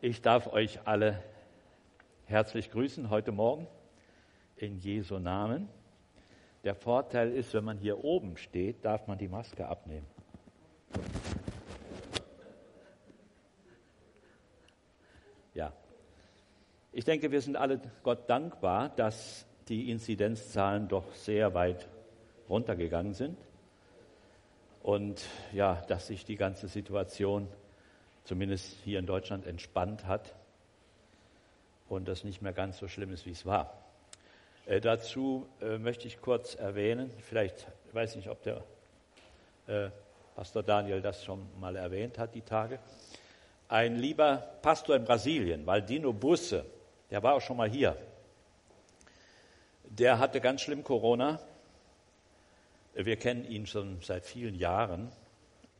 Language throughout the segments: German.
Ich darf euch alle herzlich grüßen heute Morgen in Jesu Namen. Der Vorteil ist, wenn man hier oben steht, darf man die Maske abnehmen. Ja, ich denke, wir sind alle Gott dankbar, dass die Inzidenzzahlen doch sehr weit runtergegangen sind und ja, dass sich die ganze Situation zumindest hier in Deutschland entspannt hat und das nicht mehr ganz so schlimm ist, wie es war. Äh, dazu äh, möchte ich kurz erwähnen, vielleicht ich weiß nicht, ob der äh, Pastor Daniel das schon mal erwähnt hat, die Tage. Ein lieber Pastor in Brasilien, Valdino Busse, der war auch schon mal hier. Der hatte ganz schlimm Corona. Wir kennen ihn schon seit vielen Jahren,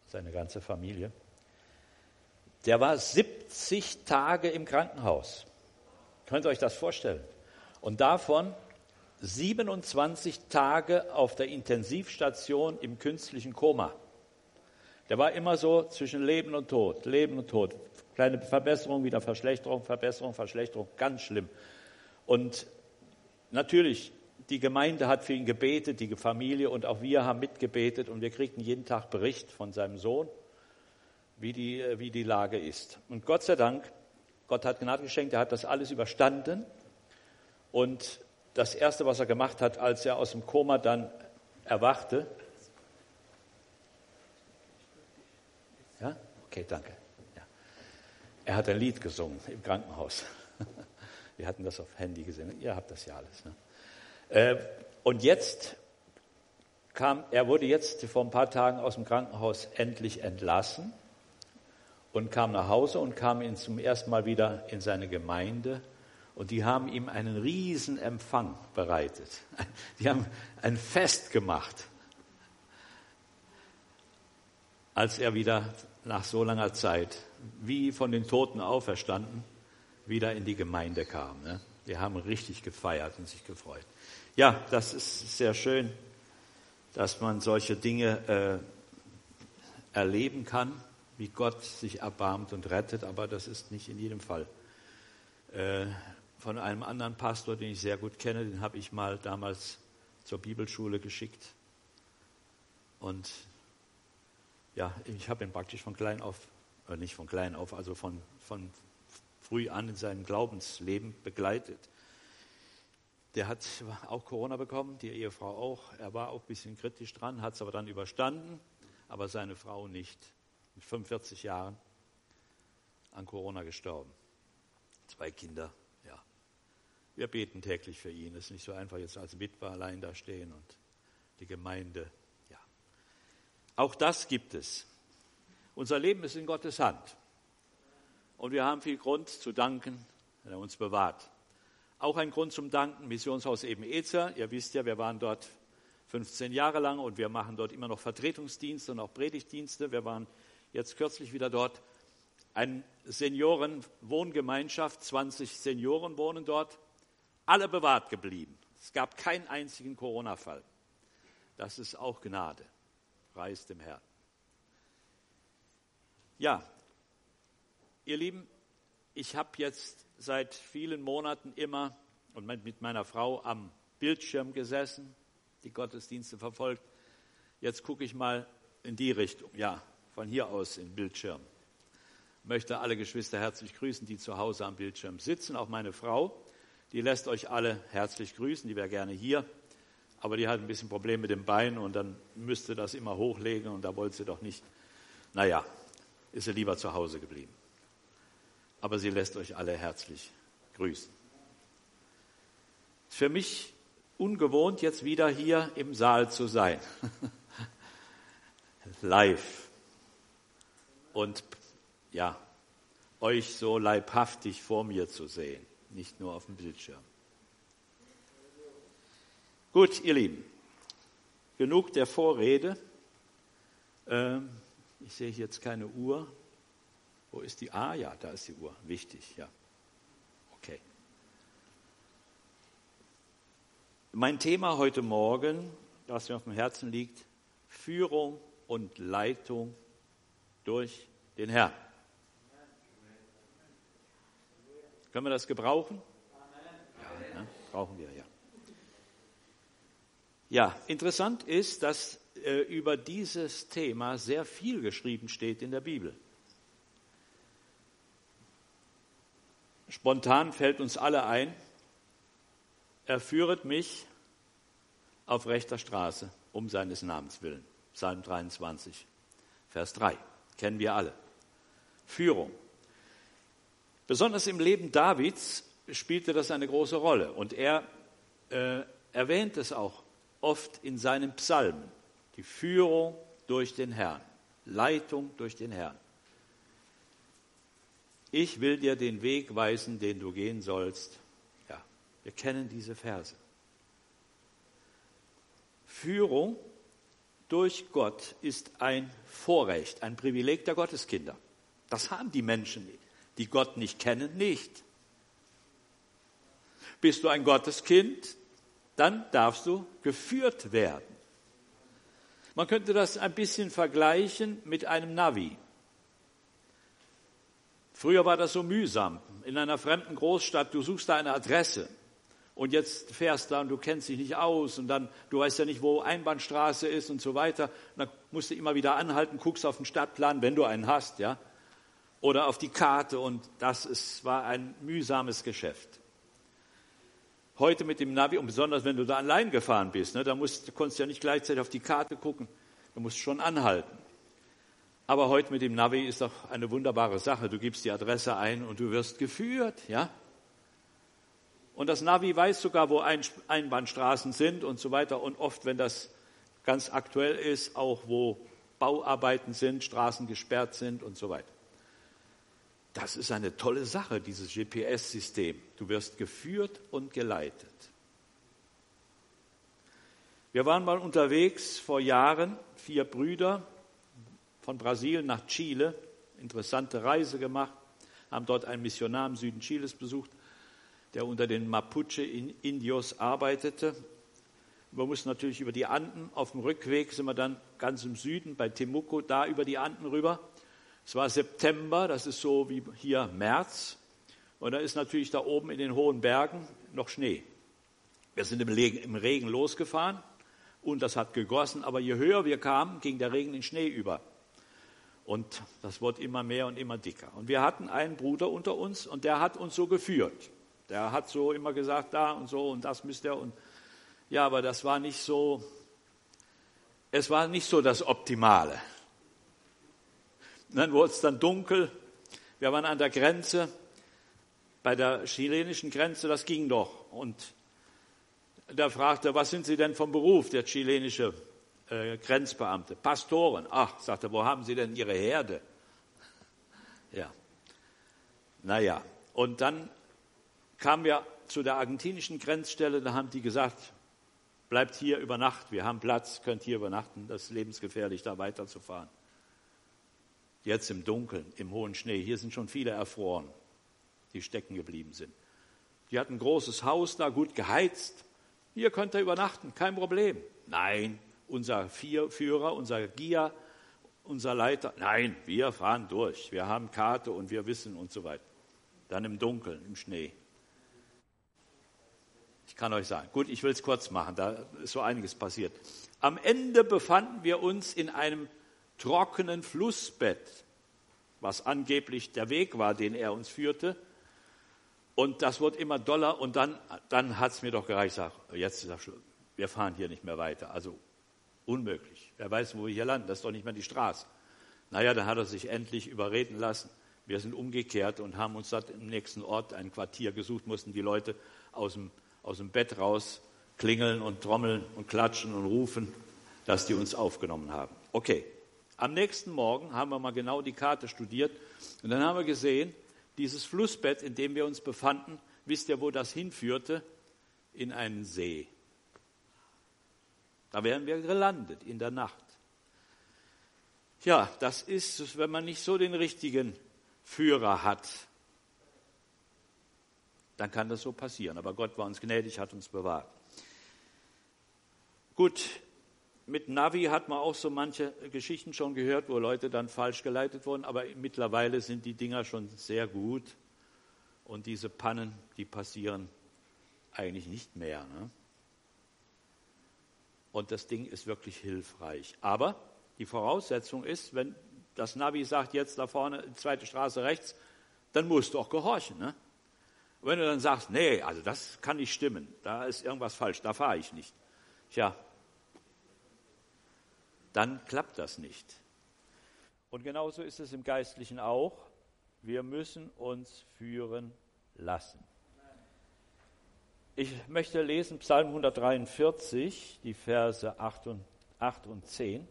seine ganze Familie der war 70 Tage im Krankenhaus. Könnt ihr euch das vorstellen? Und davon 27 Tage auf der Intensivstation im künstlichen Koma. Der war immer so zwischen Leben und Tod, Leben und Tod. Kleine Verbesserung, wieder Verschlechterung, Verbesserung, Verschlechterung, ganz schlimm. Und natürlich, die Gemeinde hat für ihn gebetet, die Familie und auch wir haben mitgebetet und wir kriegten jeden Tag Bericht von seinem Sohn wie die, äh, wie die Lage ist. Und Gott sei Dank, Gott hat Gnade geschenkt, er hat das alles überstanden. Und das Erste, was er gemacht hat, als er aus dem Koma dann erwachte, ja, okay, danke. Ja. Er hat ein Lied gesungen im Krankenhaus. Wir hatten das auf Handy gesehen. Ihr habt das ja alles. Ne? Äh, und jetzt kam, er wurde jetzt vor ein paar Tagen aus dem Krankenhaus endlich entlassen und kam nach Hause und kam ihn zum ersten Mal wieder in seine Gemeinde. Und die haben ihm einen riesen Empfang bereitet. Die haben ein Fest gemacht, als er wieder nach so langer Zeit, wie von den Toten auferstanden, wieder in die Gemeinde kam. Ne? Die haben richtig gefeiert und sich gefreut. Ja, das ist sehr schön, dass man solche Dinge äh, erleben kann wie Gott sich erbarmt und rettet, aber das ist nicht in jedem Fall. Äh, von einem anderen Pastor, den ich sehr gut kenne, den habe ich mal damals zur Bibelschule geschickt. Und ja, ich habe ihn praktisch von klein auf, äh, nicht von klein auf, also von, von früh an in seinem Glaubensleben begleitet. Der hat auch Corona bekommen, die Ehefrau auch. Er war auch ein bisschen kritisch dran, hat es aber dann überstanden, aber seine Frau nicht mit 45 Jahren an Corona gestorben. Zwei Kinder, ja. Wir beten täglich für ihn. Es ist nicht so einfach, jetzt als Witwer allein da stehen und die Gemeinde, ja. Auch das gibt es. Unser Leben ist in Gottes Hand. Und wir haben viel Grund zu danken, wenn er uns bewahrt. Auch ein Grund zum Danken, Missionshaus eben Ezer. Ihr wisst ja, wir waren dort 15 Jahre lang und wir machen dort immer noch Vertretungsdienste und auch Predigtdienste. Wir waren jetzt kürzlich wieder dort, eine Seniorenwohngemeinschaft, 20 Senioren wohnen dort, alle bewahrt geblieben. Es gab keinen einzigen Corona-Fall. Das ist auch Gnade. Preis dem Herrn. Ja, ihr Lieben, ich habe jetzt seit vielen Monaten immer und mit meiner Frau am Bildschirm gesessen, die Gottesdienste verfolgt. Jetzt gucke ich mal in die Richtung. Ja, von hier aus im Bildschirm. Ich möchte alle Geschwister herzlich grüßen, die zu Hause am Bildschirm sitzen. Auch meine Frau, die lässt euch alle herzlich grüßen, die wäre gerne hier. Aber die hat ein bisschen Probleme mit dem Bein und dann müsste das immer hochlegen und da wollte sie doch nicht. Naja, ist sie lieber zu Hause geblieben. Aber sie lässt euch alle herzlich grüßen. Für mich ungewohnt, jetzt wieder hier im Saal zu sein. Live und ja, euch so leibhaftig vor mir zu sehen, nicht nur auf dem Bildschirm. Gut, ihr Lieben, genug der Vorrede. Ähm, ich sehe jetzt keine Uhr. Wo ist die? Ah ja, da ist die Uhr. Wichtig, ja. Okay. Mein Thema heute Morgen, das mir auf dem Herzen liegt, Führung und Leitung durch den Herrn. Können wir das gebrauchen? Ja, ne? brauchen wir, ja. Ja, interessant ist, dass äh, über dieses Thema sehr viel geschrieben steht in der Bibel. Spontan fällt uns alle ein, er führet mich auf rechter Straße um seines Namens willen. Psalm 23, Vers 3. Kennen wir alle. Führung. Besonders im Leben Davids spielte das eine große Rolle und er äh, erwähnt es auch oft in seinen Psalmen. Die Führung durch den Herrn, Leitung durch den Herrn. Ich will dir den Weg weisen, den du gehen sollst. Ja, wir kennen diese Verse. Führung durch Gott ist ein Vorrecht, ein Privileg der Gotteskinder. Das haben die Menschen, die Gott nicht kennen, nicht. Bist du ein Gotteskind, dann darfst du geführt werden. Man könnte das ein bisschen vergleichen mit einem Navi. Früher war das so mühsam. In einer fremden Großstadt, du suchst da eine Adresse und jetzt fährst da und du kennst dich nicht aus und dann, du weißt ja nicht, wo Einbahnstraße ist und so weiter. Und dann musst du immer wieder anhalten, guckst auf den Stadtplan, wenn du einen hast, ja, oder auf die Karte und das ist, war ein mühsames Geschäft. Heute mit dem Navi und besonders wenn du da allein gefahren bist, ne, da musst, du konntest ja nicht gleichzeitig auf die Karte gucken, du musst schon anhalten. Aber heute mit dem Navi ist doch eine wunderbare Sache. Du gibst die Adresse ein und du wirst geführt, ja? Und das Navi weiß sogar, wo Einbahnstraßen sind und so weiter. Und oft, wenn das ganz aktuell ist, auch wo Bauarbeiten sind, Straßen gesperrt sind und so weiter. Das ist eine tolle Sache, dieses GPS-System. Du wirst geführt und geleitet. Wir waren mal unterwegs vor Jahren, vier Brüder von Brasilien nach Chile, interessante Reise gemacht, haben dort einen Missionar im Süden Chiles besucht der unter den Mapuche-Indios arbeitete. Wir mussten natürlich über die Anden. Auf dem Rückweg sind wir dann ganz im Süden bei Temuco, da über die Anden rüber. Es war September, das ist so wie hier März. Und da ist natürlich da oben in den hohen Bergen noch Schnee. Wir sind im Regen, losgefahren und das hat gegossen, aber je höher wir kamen, ging der Regen in Schnee über. Und das wurde immer mehr und immer dicker. Und wir hatten einen Bruder unter uns und der hat uns so geführt. Der hat so immer gesagt, da und so und das müsst ihr und ja, aber das war nicht so, es war nicht so das Optimale. Und dann wurde es dann dunkel, wir waren an der Grenze, bei der chilenischen Grenze, das ging doch. Und da fragte, was sind Sie denn vom Beruf, der chilenische äh, Grenzbeamte? Pastoren. Ach, sagte, wo haben Sie denn Ihre Herde? Ja. Naja, und dann kamen wir zu der argentinischen Grenzstelle, da haben die gesagt, bleibt hier über Nacht, wir haben Platz, könnt hier übernachten, das ist lebensgefährlich, da weiterzufahren. Jetzt im Dunkeln, im hohen Schnee, hier sind schon viele erfroren, die stecken geblieben sind. Die hatten ein großes Haus da, gut geheizt. Hier könnt ihr übernachten, kein Problem. Nein, unser Führer, unser Gia, unser Leiter, nein, wir fahren durch. Wir haben Karte und wir wissen und so weiter. Dann im Dunkeln, im Schnee. Ich kann euch sagen. Gut, ich will es kurz machen, da ist so einiges passiert. Am Ende befanden wir uns in einem trockenen Flussbett, was angeblich der Weg war, den er uns führte. Und das wird immer doller und dann, dann hat es mir doch gereicht, sag, jetzt ist das Schluss. Wir fahren hier nicht mehr weiter. Also unmöglich. Wer weiß, wo wir hier landen, das ist doch nicht mehr die Straße. Naja, dann hat er sich endlich überreden lassen. Wir sind umgekehrt und haben uns dort im nächsten Ort ein Quartier gesucht, mussten die Leute aus dem aus dem Bett raus klingeln und trommeln und klatschen und rufen, dass die uns aufgenommen haben. Okay, am nächsten Morgen haben wir mal genau die Karte studiert und dann haben wir gesehen, dieses Flussbett, in dem wir uns befanden, wisst ihr, wo das hinführte? In einen See. Da wären wir gelandet in der Nacht. Ja, das ist, wenn man nicht so den richtigen Führer hat, dann kann das so passieren. Aber Gott war uns gnädig, hat uns bewahrt. Gut, mit Navi hat man auch so manche Geschichten schon gehört, wo Leute dann falsch geleitet wurden, aber mittlerweile sind die Dinger schon sehr gut Und diese Pannen, die passieren eigentlich nicht mehr. Ne? Und das Ding ist wirklich hilfreich. Aber die Voraussetzung ist, wenn das Navi sagt, jetzt da vorne, zweite Straße rechts, dann musst du auch gehorchen. Ne? Wenn du dann sagst, nee, also das kann nicht stimmen, da ist irgendwas falsch, da fahre ich nicht. Tja, dann klappt das nicht. Und genauso ist es im Geistlichen auch. Wir müssen uns führen lassen. Ich möchte lesen Psalm 143, die Verse 8 und, 8 und 10.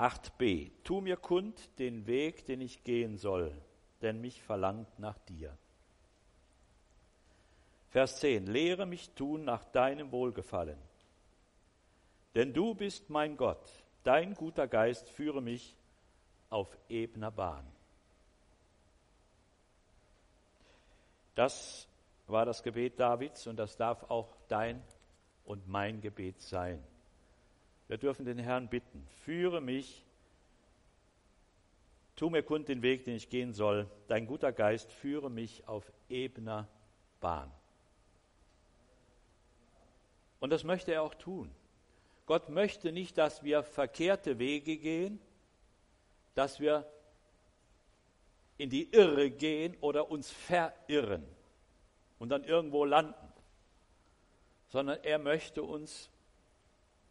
8b. Tu mir kund den Weg, den ich gehen soll, denn mich verlangt nach dir. Vers 10. Lehre mich tun nach deinem Wohlgefallen. Denn du bist mein Gott, dein guter Geist führe mich auf ebener Bahn. Das war das Gebet Davids und das darf auch dein und mein Gebet sein. Wir dürfen den Herrn bitten, führe mich, tu mir kund den Weg, den ich gehen soll. Dein guter Geist führe mich auf ebener Bahn. Und das möchte er auch tun. Gott möchte nicht, dass wir verkehrte Wege gehen, dass wir in die Irre gehen oder uns verirren und dann irgendwo landen, sondern er möchte uns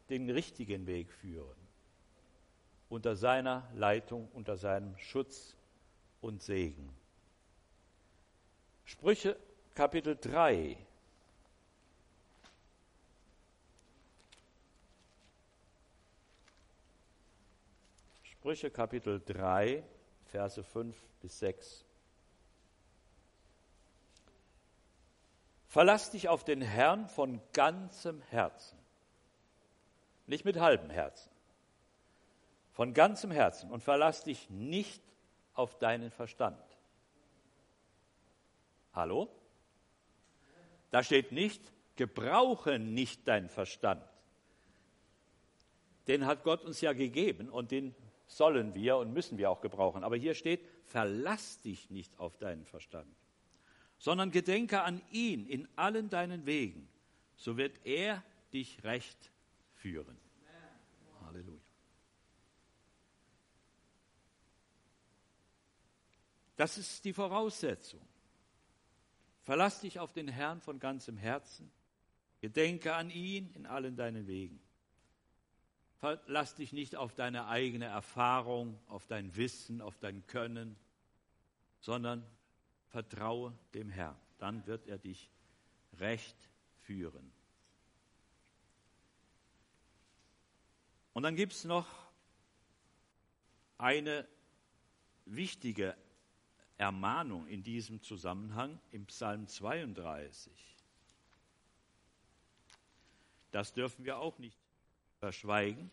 den richtigen Weg führen. Unter seiner Leitung, unter seinem Schutz und Segen. Sprüche Kapitel 3. Sprüche Kapitel 3, Verse 5 bis 6. Verlass dich auf den Herrn von ganzem Herzen nicht mit halbem Herzen. Von ganzem Herzen und verlass dich nicht auf deinen Verstand. Hallo? Da steht nicht, gebrauche nicht deinen Verstand. Den hat Gott uns ja gegeben und den sollen wir und müssen wir auch gebrauchen. Aber hier steht, verlass dich nicht auf deinen Verstand, sondern gedenke an ihn in allen deinen Wegen, so wird er dich recht führen. Halleluja. Das ist die Voraussetzung. Verlass dich auf den Herrn von ganzem Herzen. Gedenke an ihn in allen deinen Wegen. Verlass dich nicht auf deine eigene Erfahrung, auf dein Wissen, auf dein Können, sondern vertraue dem Herrn. Dann wird er dich recht führen. Und dann gibt es noch eine wichtige Ermahnung in diesem Zusammenhang im Psalm 32. Das dürfen wir auch nicht verschweigen.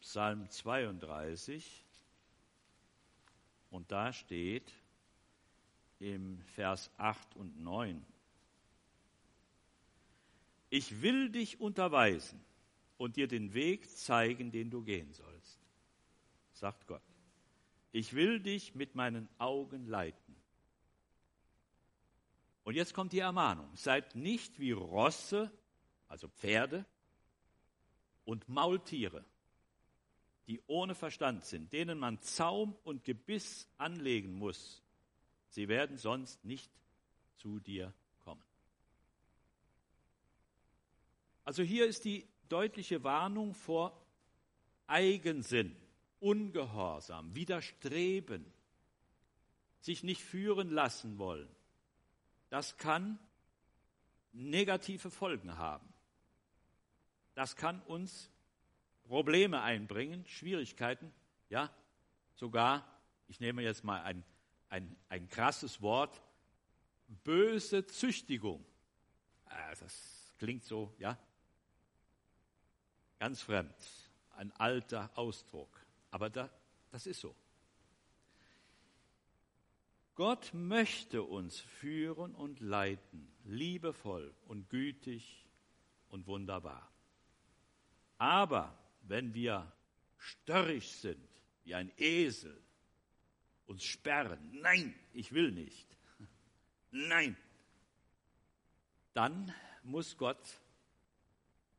Psalm 32. Und da steht im Vers 8 und 9, ich will dich unterweisen und dir den Weg zeigen, den du gehen sollst, sagt Gott. Ich will dich mit meinen Augen leiten. Und jetzt kommt die Ermahnung. Seid nicht wie Rosse, also Pferde, und Maultiere, die ohne Verstand sind, denen man Zaum und Gebiss anlegen muss. Sie werden sonst nicht zu dir kommen. Also hier ist die deutliche Warnung vor Eigensinn, Ungehorsam, Widerstreben, sich nicht führen lassen wollen. Das kann negative Folgen haben. Das kann uns Probleme einbringen, Schwierigkeiten, ja, sogar, ich nehme jetzt mal ein, ein, ein krasses Wort, böse Züchtigung. Ah, das klingt so, ja, Ganz fremd, ein alter Ausdruck. Aber da, das ist so. Gott möchte uns führen und leiten, liebevoll und gütig und wunderbar. Aber wenn wir störrisch sind, wie ein Esel, uns sperren. Nein, ich will nicht. Nein. Dann muss Gott,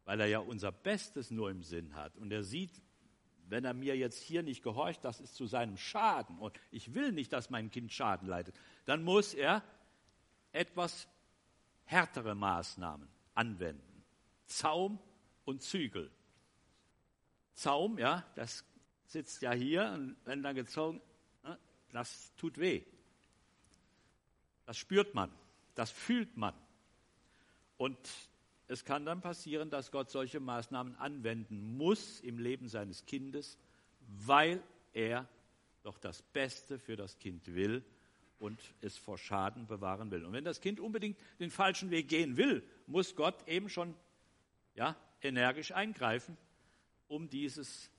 weil er ja unser Bestes nur im Sinn hat und er sieht, wenn er mir jetzt hier nicht gehorcht, das ist zu seinem Schaden und ich will nicht, dass mein Kind Schaden leidet, dann muss er etwas härtere Maßnahmen anwenden. Zaum und Zügel. Zaum, ja, das sitzt ja hier und wenn dann gezogen, ne, das tut weh. Das spürt man, das fühlt man. Und es kann dann passieren, dass Gott solche Maßnahmen anwenden muss im Leben seines Kindes, weil er doch das Beste für das Kind will und es vor Schaden bewahren will. Und wenn das Kind unbedingt den falschen Weg gehen will, muss Gott eben schon ja, energisch eingreifen, um dieses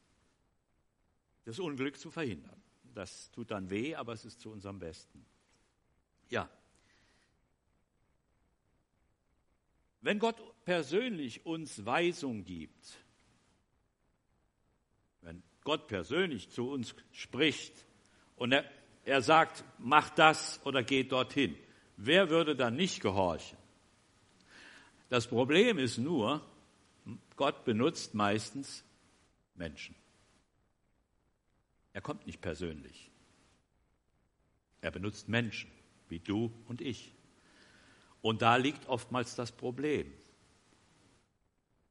das Unglück zu verhindern. Das tut dann weh, aber es ist zu unserem Besten. Ja, Wenn Gott persönlich uns Weisung gibt, wenn Gott persönlich zu uns spricht und er, er sagt, mach das oder geh dorthin, wer würde dann nicht gehorchen? Das Problem ist nur, Gott benutzt meistens Menschen. Er kommt nicht persönlich. Er benutzt Menschen wie du und ich. Und da liegt oftmals das Problem,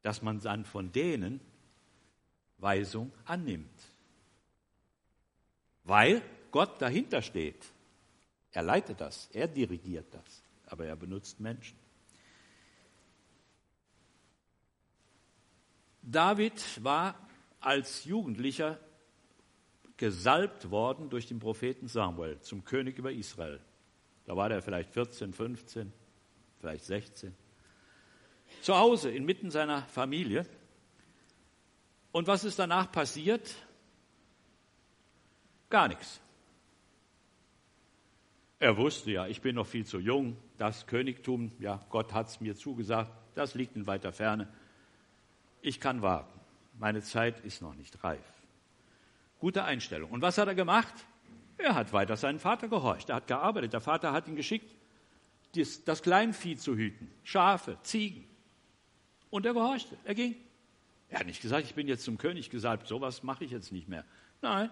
dass man dann von denen Weisung annimmt. Weil Gott dahinter steht. Er leitet das, er dirigiert das, aber er benutzt Menschen. David war als Jugendlicher gesalbt worden durch den Propheten Samuel zum König über Israel. Da war er vielleicht 14, 15 vielleicht 16. Zu Hause, inmitten seiner Familie. Und was ist danach passiert? Gar nichts. Er wusste ja, ich bin noch viel zu jung, das Königtum, ja, Gott hat es mir zugesagt, das liegt in weiter Ferne. Ich kann warten. Meine Zeit ist noch nicht reif. Gute Einstellung. Und was hat er gemacht? Er hat weiter seinen Vater gehorcht. Er hat gearbeitet. Der Vater hat ihn geschickt das, das Kleinvieh zu hüten, Schafe, Ziegen. Und er gehorchte, er ging. Er hat nicht gesagt, ich bin jetzt zum König gesalbt, sowas mache ich jetzt nicht mehr. Nein,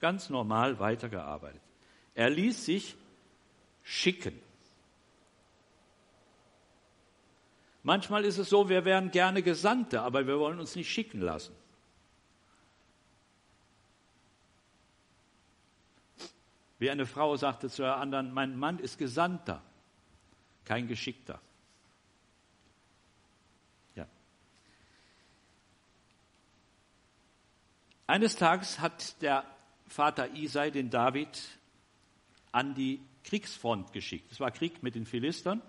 ganz normal weitergearbeitet. Er ließ sich schicken. Manchmal ist es so, wir wären gerne Gesandte, aber wir wollen uns nicht schicken lassen. Wie eine Frau sagte zu der anderen, mein Mann ist Gesandter kein Geschickter. Ja. Eines Tages hat der Vater Isai den David an die Kriegsfront geschickt. Es war Krieg mit den Philistern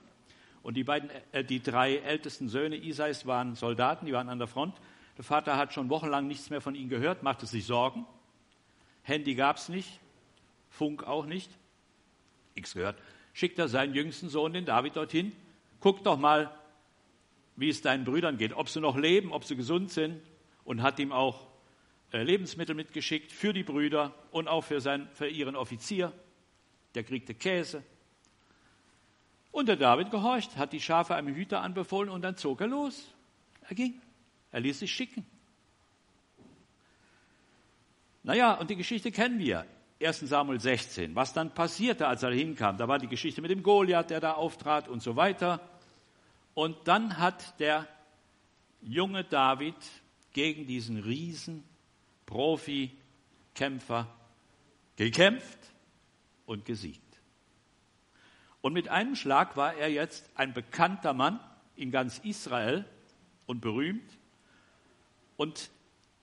und die beiden, äh, die drei ältesten Söhne Isais waren Soldaten, die waren an der Front. Der Vater hat schon wochenlang nichts mehr von ihnen gehört, machte sich Sorgen. Handy gab es nicht, Funk auch nicht, nichts gehört schickt er seinen jüngsten Sohn, den David, dorthin. Guck doch mal, wie es deinen Brüdern geht, ob sie noch leben, ob sie gesund sind und hat ihm auch äh, Lebensmittel mitgeschickt für die Brüder und auch für, sein, für ihren Offizier. Der kriegte Käse. Und der David gehorcht, hat die Schafe einem Hüter anbefohlen und dann zog er los. Er ging. Er ließ sich schicken. Naja, und die Geschichte kennen wir. 1 Samuel 16, was dann passierte, als er hinkam. Da war die Geschichte mit dem Goliath, der da auftrat und so weiter. Und dann hat der junge David gegen diesen Riesen, Profi-Kämpfer gekämpft und gesiegt. Und mit einem Schlag war er jetzt ein bekannter Mann in ganz Israel und berühmt. Und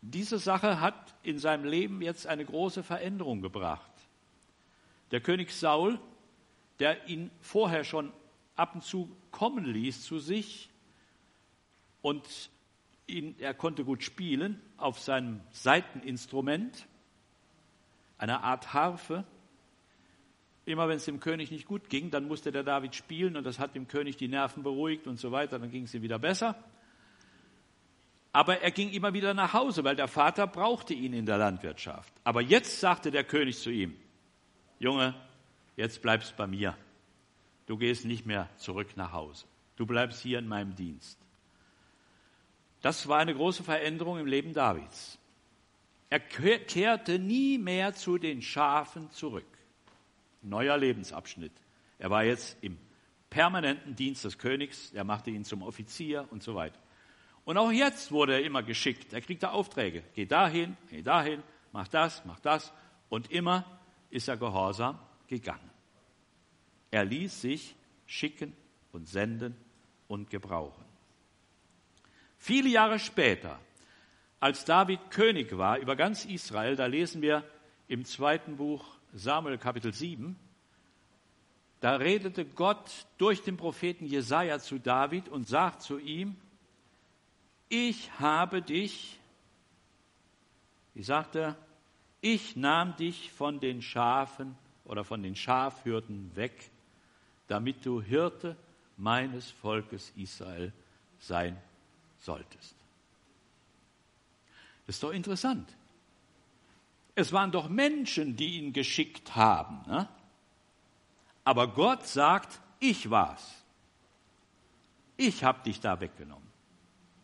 diese Sache hat in seinem Leben jetzt eine große Veränderung gebracht. Der König Saul, der ihn vorher schon ab und zu kommen ließ zu sich und ihn, er konnte gut spielen auf seinem Saiteninstrument, einer Art Harfe. Immer wenn es dem König nicht gut ging, dann musste der David spielen und das hat dem König die Nerven beruhigt und so weiter, dann ging es ihm wieder besser. Aber er ging immer wieder nach Hause, weil der Vater brauchte ihn in der Landwirtschaft. Aber jetzt sagte der König zu ihm, Junge, jetzt bleibst bei mir. Du gehst nicht mehr zurück nach Hause. Du bleibst hier in meinem Dienst. Das war eine große Veränderung im Leben Davids. Er kehrte nie mehr zu den Schafen zurück. Neuer Lebensabschnitt. Er war jetzt im permanenten Dienst des Königs. Er machte ihn zum Offizier und so weiter. Und auch jetzt wurde er immer geschickt. Er kriegte Aufträge. Geh dahin, geh dahin, mach das, mach das. Und immer ist er gehorsam gegangen. Er ließ sich schicken und senden und gebrauchen. Viele Jahre später, als David König war über ganz Israel, da lesen wir im zweiten Buch Samuel Kapitel 7, da redete Gott durch den Propheten Jesaja zu David und sagt zu ihm, ich habe dich, wie sagt er, ich nahm dich von den Schafen oder von den Schafhürden weg, damit du Hirte meines Volkes Israel sein solltest. Das ist doch interessant. Es waren doch Menschen, die ihn geschickt haben. Ne? Aber Gott sagt, ich war's. Ich habe dich da weggenommen.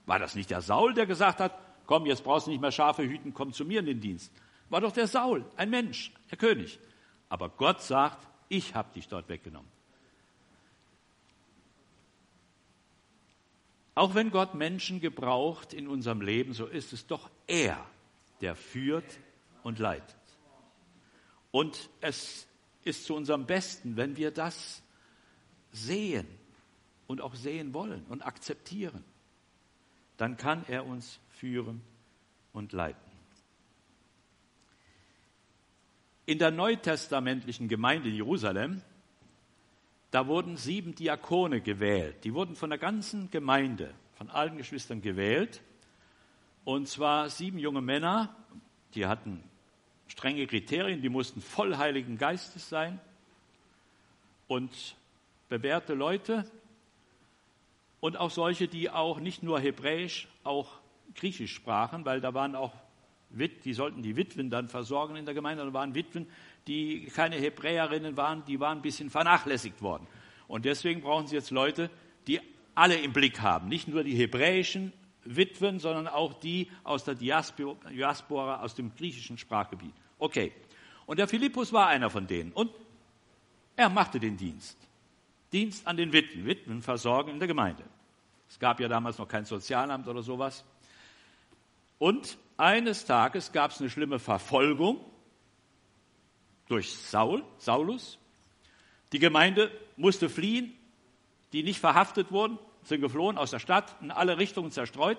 War das nicht der Saul, der gesagt hat, komm, jetzt brauchst du nicht mehr Schafe hüten, komm zu mir in den Dienst. War doch der Saul, ein Mensch, der König. Aber Gott sagt, ich habe dich dort weggenommen. Auch wenn Gott Menschen gebraucht in unserem Leben, so ist es doch er, der führt und leitet. Und es ist zu unserem Besten, wenn wir das sehen und auch sehen wollen und akzeptieren. Dann kann er uns führen und leiten. In der neutestamentlichen Gemeinde in Jerusalem da wurden sieben Diakone gewählt. Die wurden von der ganzen Gemeinde, von allen Geschwistern gewählt. Und zwar sieben junge Männer, die hatten strenge Kriterien, die mussten voll Heiligen Geistes sein und bewährte Leute und auch solche, die auch nicht nur Hebräisch, auch Griechisch sprachen, weil da waren auch die sollten die Witwen dann versorgen in der Gemeinde. Da waren Witwen, die keine Hebräerinnen waren, die waren ein bisschen vernachlässigt worden. Und deswegen brauchen sie jetzt Leute, die alle im Blick haben. Nicht nur die hebräischen Witwen, sondern auch die aus der Diaspora, aus dem griechischen Sprachgebiet. Okay. Und der Philippus war einer von denen. Und er machte den Dienst. Dienst an den Witwen. Witwen versorgen in der Gemeinde. Es gab ja damals noch kein Sozialamt oder sowas. Und eines Tages gab es eine schlimme Verfolgung durch Saul, Saulus. Die Gemeinde musste fliehen, die nicht verhaftet wurden, sind geflohen aus der Stadt, in alle Richtungen zerstreut.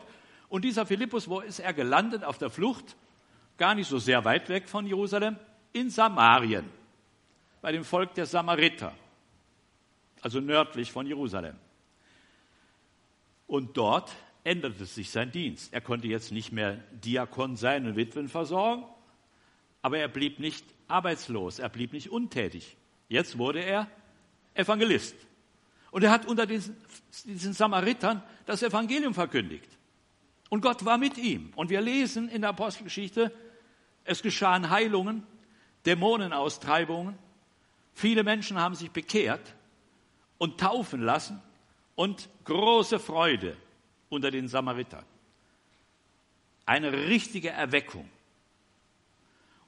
Und dieser Philippus, wo ist er gelandet auf der Flucht? Gar nicht so sehr weit weg von Jerusalem, in Samarien, bei dem Volk der Samariter, also nördlich von Jerusalem. Und dort änderte sich sein Dienst. Er konnte jetzt nicht mehr Diakon sein und Witwen versorgen, aber er blieb nicht arbeitslos, er blieb nicht untätig. Jetzt wurde er Evangelist. Und er hat unter diesen, diesen Samaritern das Evangelium verkündigt. Und Gott war mit ihm. Und wir lesen in der Apostelgeschichte, es geschahen Heilungen, Dämonenaustreibungen. Viele Menschen haben sich bekehrt und taufen lassen und große Freude unter den Samaritern. Eine richtige Erweckung.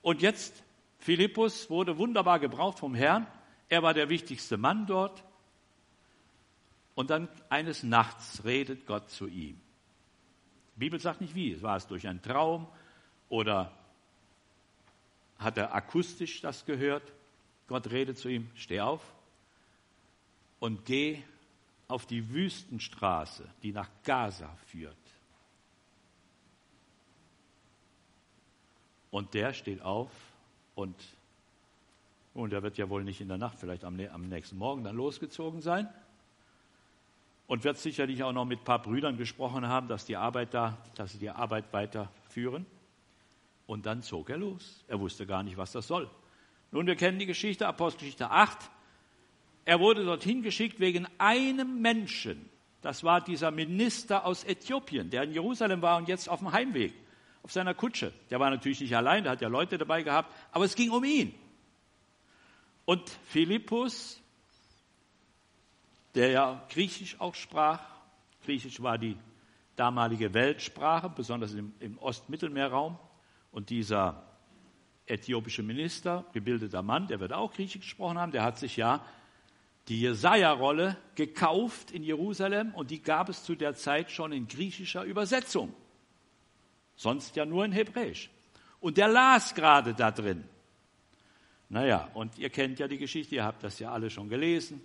Und jetzt, Philippus wurde wunderbar gebraucht vom Herrn. Er war der wichtigste Mann dort. Und dann eines Nachts redet Gott zu ihm. Die Bibel sagt nicht wie. War es durch einen Traum oder hat er akustisch das gehört? Gott redet zu ihm, steh auf und geh auf die Wüstenstraße, die nach Gaza führt. Und der steht auf und, und er wird ja wohl nicht in der Nacht, vielleicht am, am nächsten Morgen dann losgezogen sein. Und wird sicherlich auch noch mit ein paar Brüdern gesprochen haben, dass die Arbeit da, dass sie die Arbeit weiterführen. Und dann zog er los. Er wusste gar nicht, was das soll. Nun, wir kennen die Geschichte, Apostelgeschichte 8. Er wurde dorthin geschickt wegen einem Menschen. Das war dieser Minister aus Äthiopien, der in Jerusalem war und jetzt auf dem Heimweg, auf seiner Kutsche. Der war natürlich nicht allein, der hat ja Leute dabei gehabt, aber es ging um ihn. Und Philippus, der ja Griechisch auch sprach, Griechisch war die damalige Weltsprache, besonders im, im Ostmittelmeerraum, und dieser äthiopische Minister, gebildeter Mann, der wird auch Griechisch gesprochen haben, der hat sich ja die Jesaja-Rolle gekauft in Jerusalem und die gab es zu der Zeit schon in griechischer Übersetzung. Sonst ja nur in Hebräisch. Und der las gerade da drin. Naja, und ihr kennt ja die Geschichte, ihr habt das ja alle schon gelesen.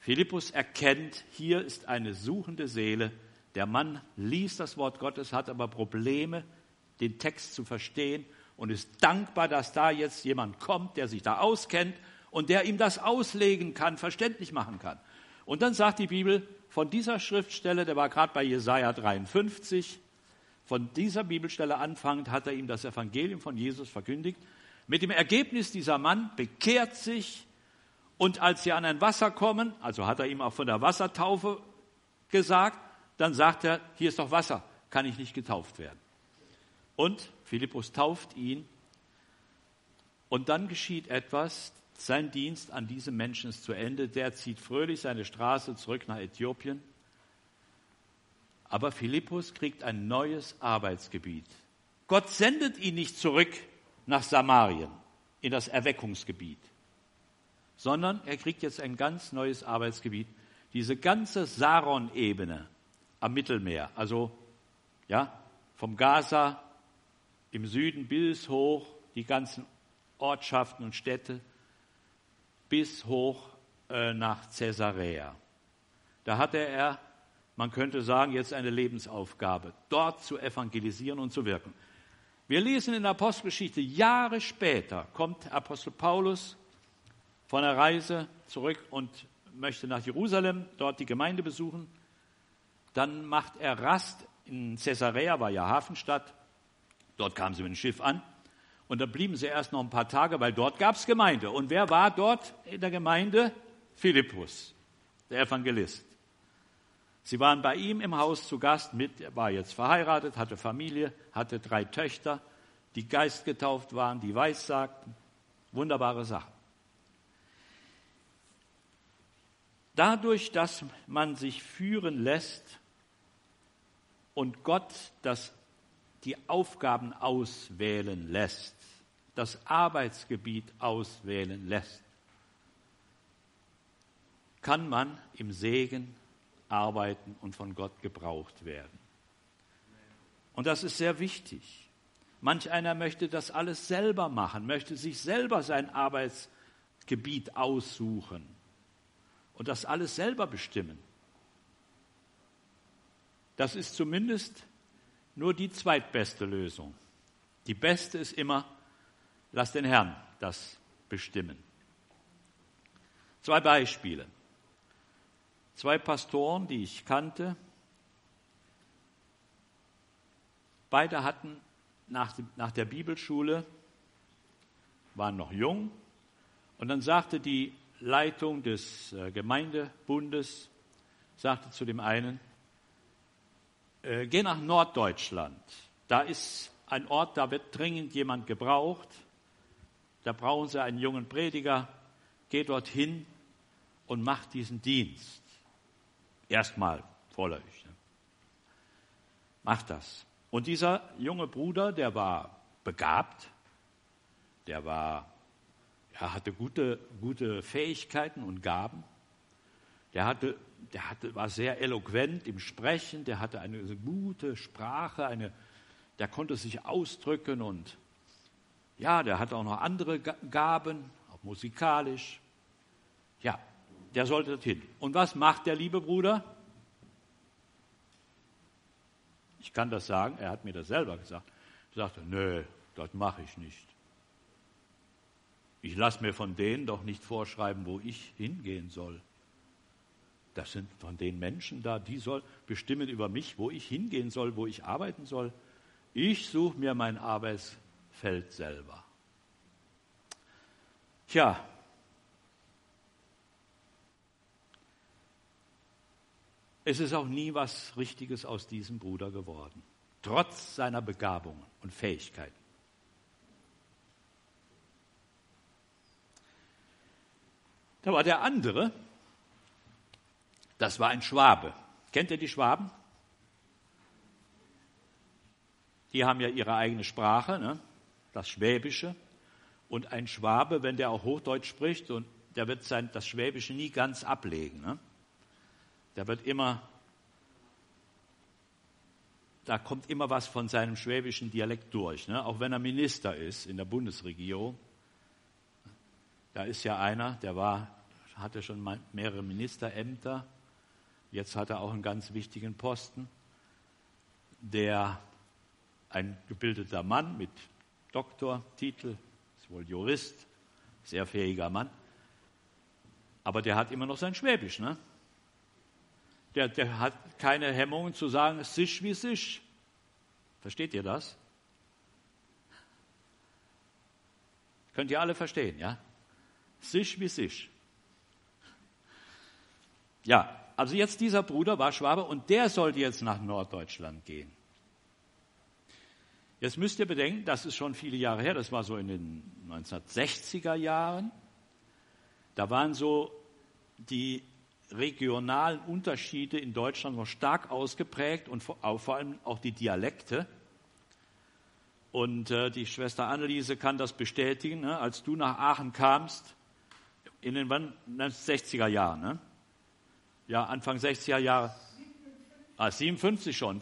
Philippus erkennt, hier ist eine suchende Seele. Der Mann liest das Wort Gottes, hat aber Probleme, den Text zu verstehen und ist dankbar, dass da jetzt jemand kommt, der sich da auskennt und der ihm das auslegen kann, verständlich machen kann. Und dann sagt die Bibel von dieser Schriftstelle, der war gerade bei Jesaja 53, von dieser Bibelstelle anfangend hat er ihm das Evangelium von Jesus verkündigt. Mit dem Ergebnis, dieser Mann bekehrt sich und als sie an ein Wasser kommen, also hat er ihm auch von der Wassertaufe gesagt, dann sagt er, hier ist doch Wasser, kann ich nicht getauft werden. Und Philippus tauft ihn und dann geschieht etwas, sein Dienst an diesem Menschen ist zu Ende. Der zieht fröhlich seine Straße zurück nach Äthiopien. Aber Philippus kriegt ein neues Arbeitsgebiet. Gott sendet ihn nicht zurück nach Samarien, in das Erweckungsgebiet, sondern er kriegt jetzt ein ganz neues Arbeitsgebiet. Diese ganze Saron-Ebene am Mittelmeer, also ja, vom Gaza im Süden bis hoch die ganzen Ortschaften und Städte, bis hoch äh, nach Caesarea. Da hatte er, man könnte sagen, jetzt eine Lebensaufgabe, dort zu evangelisieren und zu wirken. Wir lesen in der Apostelgeschichte, Jahre später kommt Apostel Paulus von der Reise zurück und möchte nach Jerusalem, dort die Gemeinde besuchen. Dann macht er Rast in Caesarea, war ja Hafenstadt. Dort kamen sie mit dem Schiff an. Und da blieben sie erst noch ein paar Tage, weil dort gab es Gemeinde. Und wer war dort in der Gemeinde? Philippus, der Evangelist. Sie waren bei ihm im Haus zu Gast mit, er war jetzt verheiratet, hatte Familie, hatte drei Töchter, die geistgetauft waren, die weissagten. Wunderbare Sache. Dadurch, dass man sich führen lässt und Gott das, die Aufgaben auswählen lässt, das Arbeitsgebiet auswählen lässt, kann man im Segen arbeiten und von Gott gebraucht werden. Und das ist sehr wichtig. Manch einer möchte das alles selber machen, möchte sich selber sein Arbeitsgebiet aussuchen und das alles selber bestimmen. Das ist zumindest nur die zweitbeste Lösung. Die beste ist immer, Lass den Herrn das bestimmen. Zwei Beispiele. Zwei Pastoren, die ich kannte, beide hatten nach, nach der Bibelschule, waren noch jung, und dann sagte die Leitung des äh, Gemeindebundes, sagte zu dem einen, äh, geh nach Norddeutschland, da ist ein Ort, da wird dringend jemand gebraucht, da brauchen Sie einen jungen Prediger, geht dorthin und macht diesen Dienst. Erstmal vorläufig. Ne? Macht das. Und dieser junge Bruder, der war begabt, der war, er hatte gute, gute Fähigkeiten und Gaben. Der hatte, der hatte, war sehr eloquent im Sprechen, der hatte eine gute Sprache, eine, der konnte sich ausdrücken und ja, der hat auch noch andere Gaben, auch musikalisch. Ja, der sollte dorthin. Und was macht der liebe Bruder? Ich kann das sagen, er hat mir das selber gesagt. Er sagte, nö, das mache ich nicht. Ich lasse mir von denen doch nicht vorschreiben, wo ich hingehen soll. Das sind von den Menschen da, die soll bestimmen über mich, wo ich hingehen soll, wo ich arbeiten soll. Ich suche mir mein Arbeits Feld selber. Tja, es ist auch nie was Richtiges aus diesem Bruder geworden, trotz seiner Begabungen und Fähigkeiten. Da war der andere, das war ein Schwabe. Kennt ihr die Schwaben? Die haben ja ihre eigene Sprache, ne? Das Schwäbische. Und ein Schwabe, wenn der auch Hochdeutsch spricht, und der wird sein, das Schwäbische nie ganz ablegen. Ne? Der wird immer, da kommt immer was von seinem schwäbischen Dialekt durch. Ne? Auch wenn er Minister ist in der Bundesregierung. Da ist ja einer, der war, hatte schon mehrere Ministerämter. Jetzt hat er auch einen ganz wichtigen Posten. Der ein gebildeter Mann mit Doktortitel, ist wohl Jurist, sehr fähiger Mann. Aber der hat immer noch sein Schwäbisch, ne? Der, der hat keine Hemmungen zu sagen, sich wie sich. Versteht ihr das? Könnt ihr alle verstehen, ja? Sich wie sich. Ja, also jetzt dieser Bruder war Schwabe und der sollte jetzt nach Norddeutschland gehen. Jetzt müsst ihr bedenken, das ist schon viele Jahre her, das war so in den 1960er Jahren. Da waren so die regionalen Unterschiede in Deutschland noch stark ausgeprägt und vor, allem auch die Dialekte. Und äh, die Schwester Anneliese kann das bestätigen, ne? als du nach Aachen kamst, in den 60er Jahren, ne? ja, Anfang 60er Jahre, Ah, 57 schon.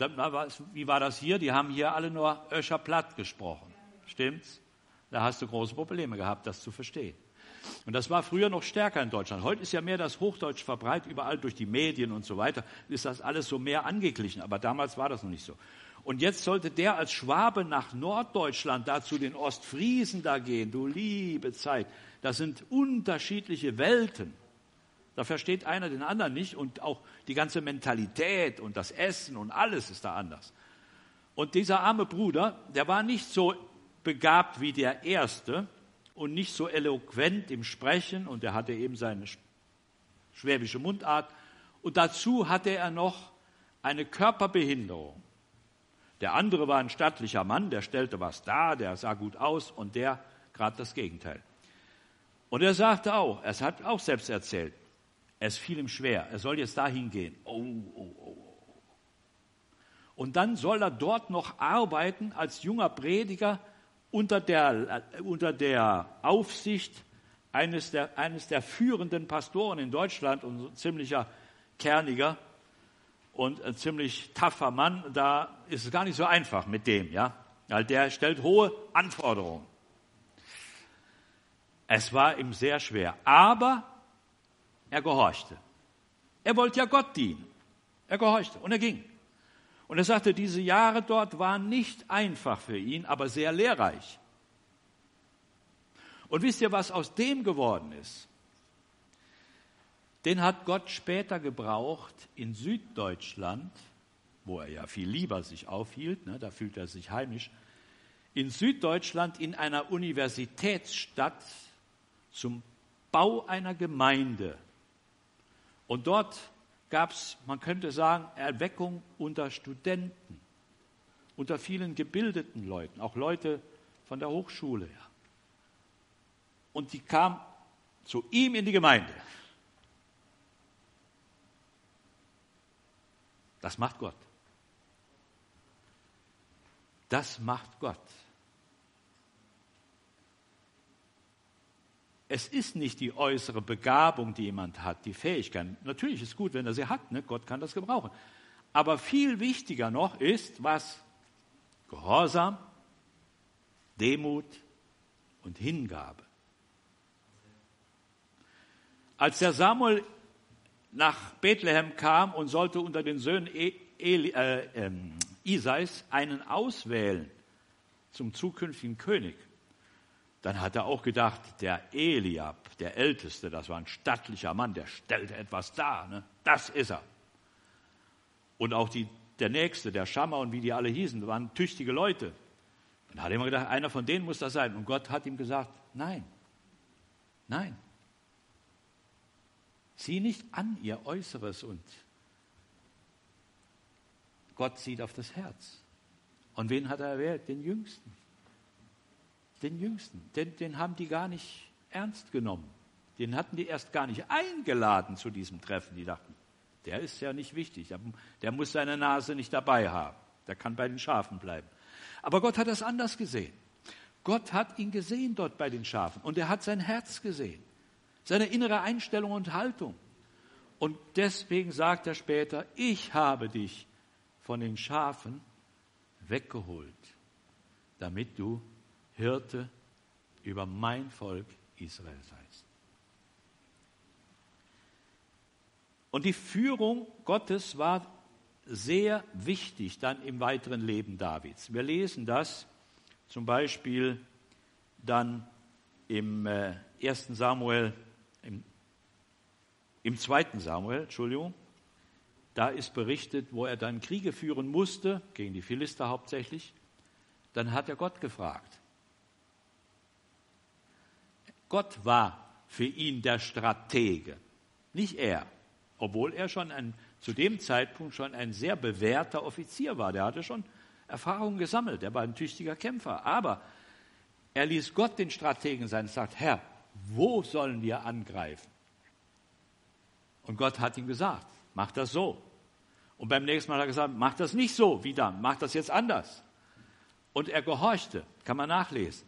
Wie war das hier? Die haben hier alle nur Öscher Platt gesprochen. Stimmt's? Da hast du große Probleme gehabt, das zu verstehen. Und das war früher noch stärker in Deutschland. Heute ist ja mehr das Hochdeutsch verbreitet, überall durch die Medien und so weiter, ist das alles so mehr angeglichen. Aber damals war das noch nicht so. Und jetzt sollte der als Schwabe nach Norddeutschland, da zu den Ostfriesen da gehen. Du liebe Zeit. Das sind unterschiedliche Welten. Da versteht einer den anderen nicht und auch die ganze Mentalität und das Essen und alles ist da anders. Und dieser arme Bruder, der war nicht so begabt wie der Erste und nicht so eloquent im Sprechen und er hatte eben seine schwäbische Mundart und dazu hatte er noch eine Körperbehinderung. Der andere war ein stattlicher Mann, der stellte was dar, der sah gut aus und der gerade das Gegenteil. Und er sagte auch, er hat auch selbst erzählt, es fiel ihm schwer. Er soll jetzt dahin gehen. Oh, oh, oh. Und dann soll er dort noch arbeiten als junger Prediger unter der, unter der Aufsicht eines der, eines der führenden Pastoren in Deutschland und so ein ziemlicher kerniger und ein ziemlich taffer Mann. Da ist es gar nicht so einfach mit dem, ja. Weil der stellt hohe Anforderungen. Es war ihm sehr schwer. Aber er gehorchte. Er wollte ja Gott dienen. Er gehorchte und er ging. Und er sagte, diese Jahre dort waren nicht einfach für ihn, aber sehr lehrreich. Und wisst ihr, was aus dem geworden ist? Den hat Gott später gebraucht in Süddeutschland, wo er ja viel lieber sich aufhielt, ne, da fühlt er sich heimisch, in Süddeutschland in einer Universitätsstadt zum Bau einer Gemeinde und dort gab es, man könnte sagen, Erweckung unter Studenten, unter vielen gebildeten Leuten, auch Leute von der Hochschule. Ja. Und die kam zu ihm in die Gemeinde. Das macht Gott. Das macht Gott. Es ist nicht die äußere Begabung, die jemand hat, die Fähigkeit. Natürlich ist es gut, wenn er sie hat, ne? Gott kann das gebrauchen. Aber viel wichtiger noch ist, was? Gehorsam, Demut und Hingabe. Als der Samuel nach Bethlehem kam und sollte unter den Söhnen e, Eli, äh, äh, Isais einen auswählen zum zukünftigen König, dann hat er auch gedacht, der Eliab, der Älteste, das war ein stattlicher Mann, der stellte etwas dar. Ne? Das ist er. Und auch die, der Nächste, der Schammer und wie die alle hießen, waren tüchtige Leute. Dann hat er immer gedacht, einer von denen muss das sein. Und Gott hat ihm gesagt, nein, nein. Sieh nicht an ihr Äußeres und Gott sieht auf das Herz. Und wen hat er erwählt? Den Jüngsten den Jüngsten. Den, den haben die gar nicht ernst genommen. Den hatten die erst gar nicht eingeladen zu diesem Treffen. Die dachten, der ist ja nicht wichtig, der muss seine Nase nicht dabei haben, der kann bei den Schafen bleiben. Aber Gott hat das anders gesehen. Gott hat ihn gesehen dort bei den Schafen und er hat sein Herz gesehen, seine innere Einstellung und Haltung. Und deswegen sagt er später, ich habe dich von den Schafen weggeholt, damit du Hirte über mein Volk Israel seist. Und die Führung Gottes war sehr wichtig dann im weiteren Leben Davids. Wir lesen das zum Beispiel dann im äh, 1. Samuel, im, im 2. Samuel, Entschuldigung, da ist berichtet, wo er dann Kriege führen musste, gegen die Philister hauptsächlich. Dann hat er Gott gefragt. Gott war für ihn der Stratege, nicht er, obwohl er schon ein, zu dem Zeitpunkt schon ein sehr bewährter Offizier war. Der hatte schon Erfahrungen gesammelt, er war ein tüchtiger Kämpfer. Aber er ließ Gott den Strategen sein und sagt, Herr, wo sollen wir angreifen? Und Gott hat ihm gesagt, mach das so. Und beim nächsten Mal hat er gesagt, mach das nicht so wie dann, mach das jetzt anders. Und er gehorchte, kann man nachlesen.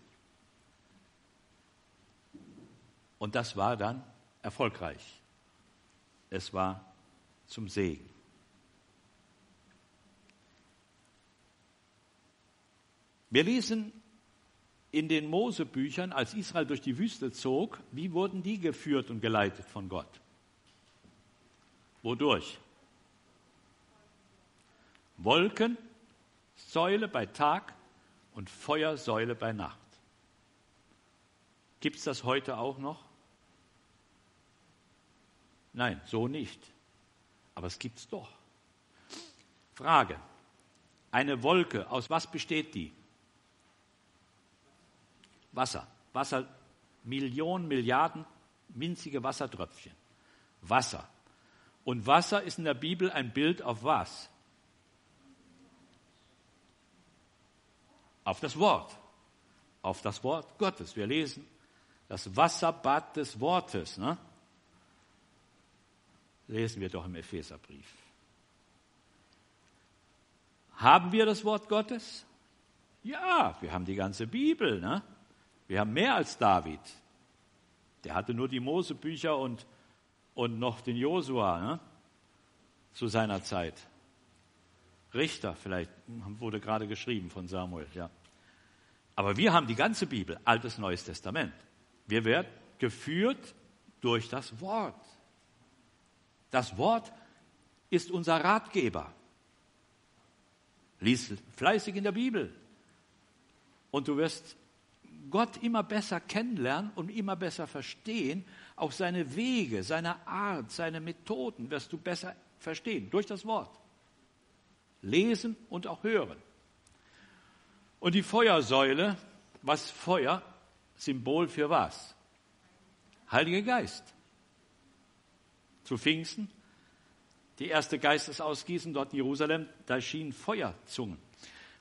Und das war dann erfolgreich. Es war zum Segen. Wir lesen in den Mosebüchern, als Israel durch die Wüste zog, wie wurden die geführt und geleitet von Gott? Wodurch? Wolkensäule bei Tag und Feuersäule bei Nacht. Gibt es das heute auch noch? Nein, so nicht. Aber es gibt es doch. Frage. Eine Wolke, aus was besteht die? Wasser. Wasser, Millionen, Milliarden winzige Wassertröpfchen. Wasser. Und Wasser ist in der Bibel ein Bild auf was? Auf das Wort. Auf das Wort Gottes. Wir lesen das Wasserbad des Wortes. Ne? Lesen wir doch im Epheserbrief. Haben wir das Wort Gottes? Ja, wir haben die ganze Bibel. Ne? Wir haben mehr als David. Der hatte nur die Mosebücher und, und noch den Josua ne? zu seiner Zeit. Richter vielleicht wurde gerade geschrieben von Samuel, ja. Aber wir haben die ganze Bibel, Altes Neues Testament. Wir werden geführt durch das Wort. Das Wort ist unser Ratgeber. Lies fleißig in der Bibel. Und du wirst Gott immer besser kennenlernen und immer besser verstehen. Auch seine Wege, seine Art, seine Methoden wirst du besser verstehen durch das Wort. Lesen und auch hören. Und die Feuersäule, was Feuer, Symbol für was? Heiliger Geist. Zu Pfingsten, die erste Geistesausgießen dort in Jerusalem, da erschienen Feuerzungen.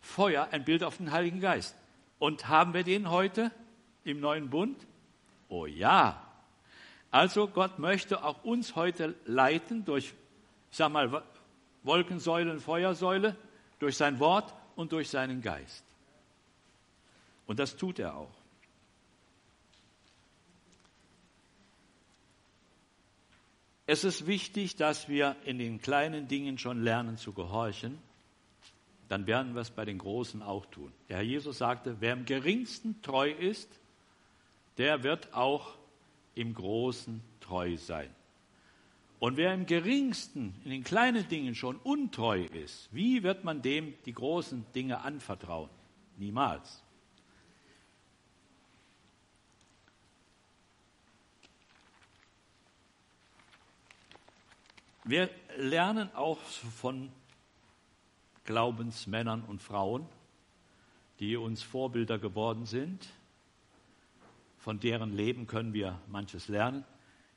Feuer, ein Bild auf den Heiligen Geist. Und haben wir den heute im neuen Bund? Oh ja. Also Gott möchte auch uns heute leiten durch, ich sag mal, Wolkensäule und Feuersäule, durch sein Wort und durch seinen Geist. Und das tut er auch. Es ist wichtig, dass wir in den kleinen Dingen schon lernen zu gehorchen. Dann werden wir es bei den Großen auch tun. Der Herr Jesus sagte, wer im geringsten treu ist, der wird auch im Großen treu sein. Und wer im geringsten, in den kleinen Dingen schon untreu ist, wie wird man dem die großen Dinge anvertrauen? Niemals. Wir lernen auch von Glaubensmännern und Frauen, die uns Vorbilder geworden sind. Von deren Leben können wir manches lernen.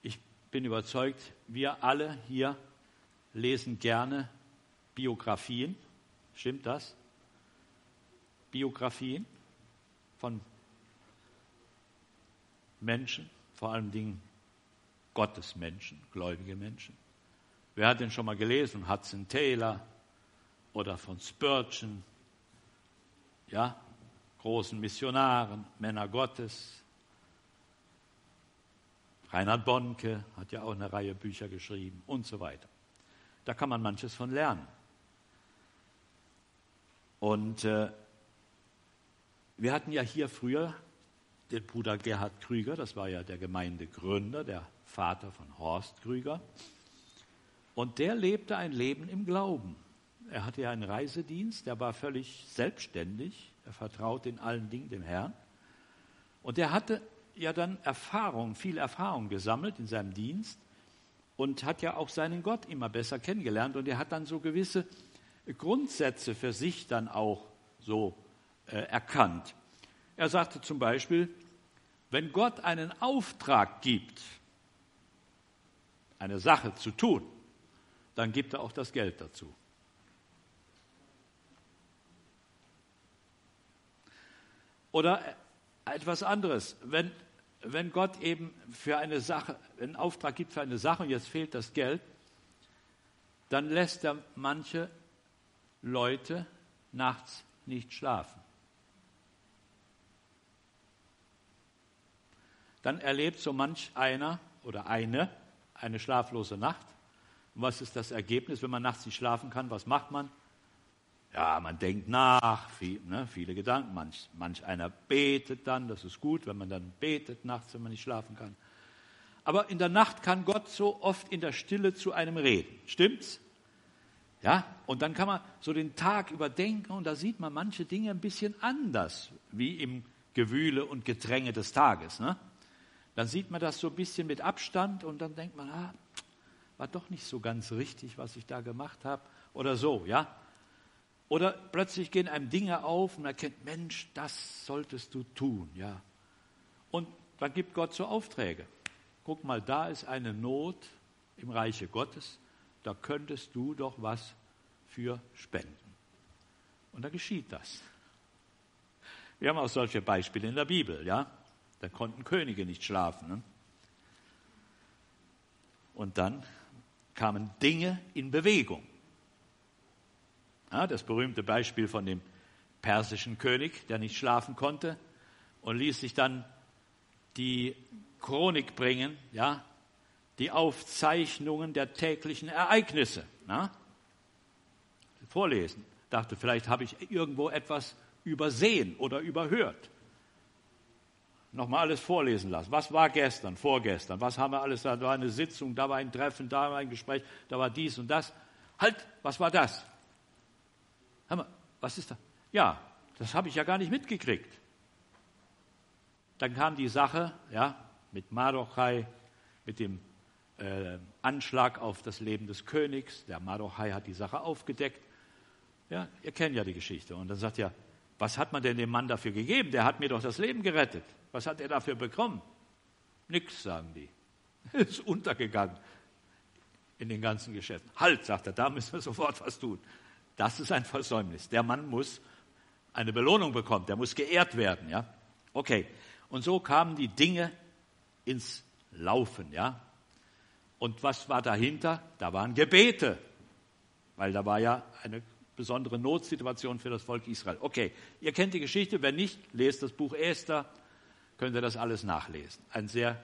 Ich bin überzeugt, wir alle hier lesen gerne Biografien. Stimmt das? Biografien von Menschen, vor allen Dingen Gottesmenschen, gläubige Menschen. Wer hat denn schon mal gelesen? Hudson Taylor oder von Spurgeon, ja, großen Missionaren, Männer Gottes. Reinhard Bonke hat ja auch eine Reihe Bücher geschrieben und so weiter. Da kann man manches von lernen. Und äh, wir hatten ja hier früher den Bruder Gerhard Krüger, das war ja der Gemeindegründer, der Vater von Horst Krüger. Und der lebte ein Leben im Glauben. Er hatte ja einen Reisedienst, der war völlig selbstständig, er vertraute in allen Dingen dem Herrn. Und er hatte ja dann Erfahrung, viel Erfahrung gesammelt in seinem Dienst und hat ja auch seinen Gott immer besser kennengelernt. Und er hat dann so gewisse Grundsätze für sich dann auch so äh, erkannt. Er sagte zum Beispiel, wenn Gott einen Auftrag gibt, eine Sache zu tun, dann gibt er auch das Geld dazu. Oder etwas anderes, wenn, wenn Gott eben für eine Sache, einen Auftrag gibt für eine Sache und jetzt fehlt das Geld, dann lässt er manche Leute nachts nicht schlafen. Dann erlebt so manch einer oder eine eine schlaflose Nacht. Und was ist das Ergebnis, wenn man nachts nicht schlafen kann? Was macht man? Ja, man denkt nach, viel, ne, viele Gedanken. Manch, manch einer betet dann, das ist gut, wenn man dann betet nachts, wenn man nicht schlafen kann. Aber in der Nacht kann Gott so oft in der Stille zu einem reden. Stimmt's? Ja, und dann kann man so den Tag überdenken und da sieht man manche Dinge ein bisschen anders, wie im Gewühle und Gedränge des Tages. Ne? Dann sieht man das so ein bisschen mit Abstand und dann denkt man, ah, war doch nicht so ganz richtig, was ich da gemacht habe oder so, ja. Oder plötzlich gehen einem Dinge auf und erkennt, Mensch, das solltest du tun, ja. Und dann gibt Gott so Aufträge. Guck mal, da ist eine Not im Reiche Gottes, da könntest du doch was für spenden. Und da geschieht das. Wir haben auch solche Beispiele in der Bibel, ja. Da konnten Könige nicht schlafen. Ne? Und dann kamen Dinge in Bewegung. Ja, das berühmte Beispiel von dem persischen König, der nicht schlafen konnte und ließ sich dann die Chronik bringen, ja, die Aufzeichnungen der täglichen Ereignisse. Na? Vorlesen. Dachte, vielleicht habe ich irgendwo etwas übersehen oder überhört nochmal alles vorlesen lassen. Was war gestern, vorgestern? Was haben wir alles da? Da war eine Sitzung, da war ein Treffen, da war ein Gespräch, da war dies und das. Halt, was war das? Mal, was ist da? Ja, das habe ich ja gar nicht mitgekriegt. Dann kam die Sache, ja, mit Mardochai, mit dem äh, Anschlag auf das Leben des Königs. Der Mardochai hat die Sache aufgedeckt. Ja, ihr kennt ja die Geschichte. Und dann sagt er, was hat man denn dem Mann dafür gegeben? Der hat mir doch das Leben gerettet. Was hat er dafür bekommen? Nix, sagen die. ist untergegangen in den ganzen Geschäften. Halt, sagt er, da müssen wir sofort was tun. Das ist ein Versäumnis. Der Mann muss eine Belohnung bekommen, der muss geehrt werden, ja. Okay. Und so kamen die Dinge ins Laufen, ja. Und was war dahinter? Da waren Gebete, weil da war ja eine besondere Notsituation für das Volk Israel. Okay, ihr kennt die Geschichte, wenn nicht, lest das Buch Esther, könnt ihr das alles nachlesen. Ein sehr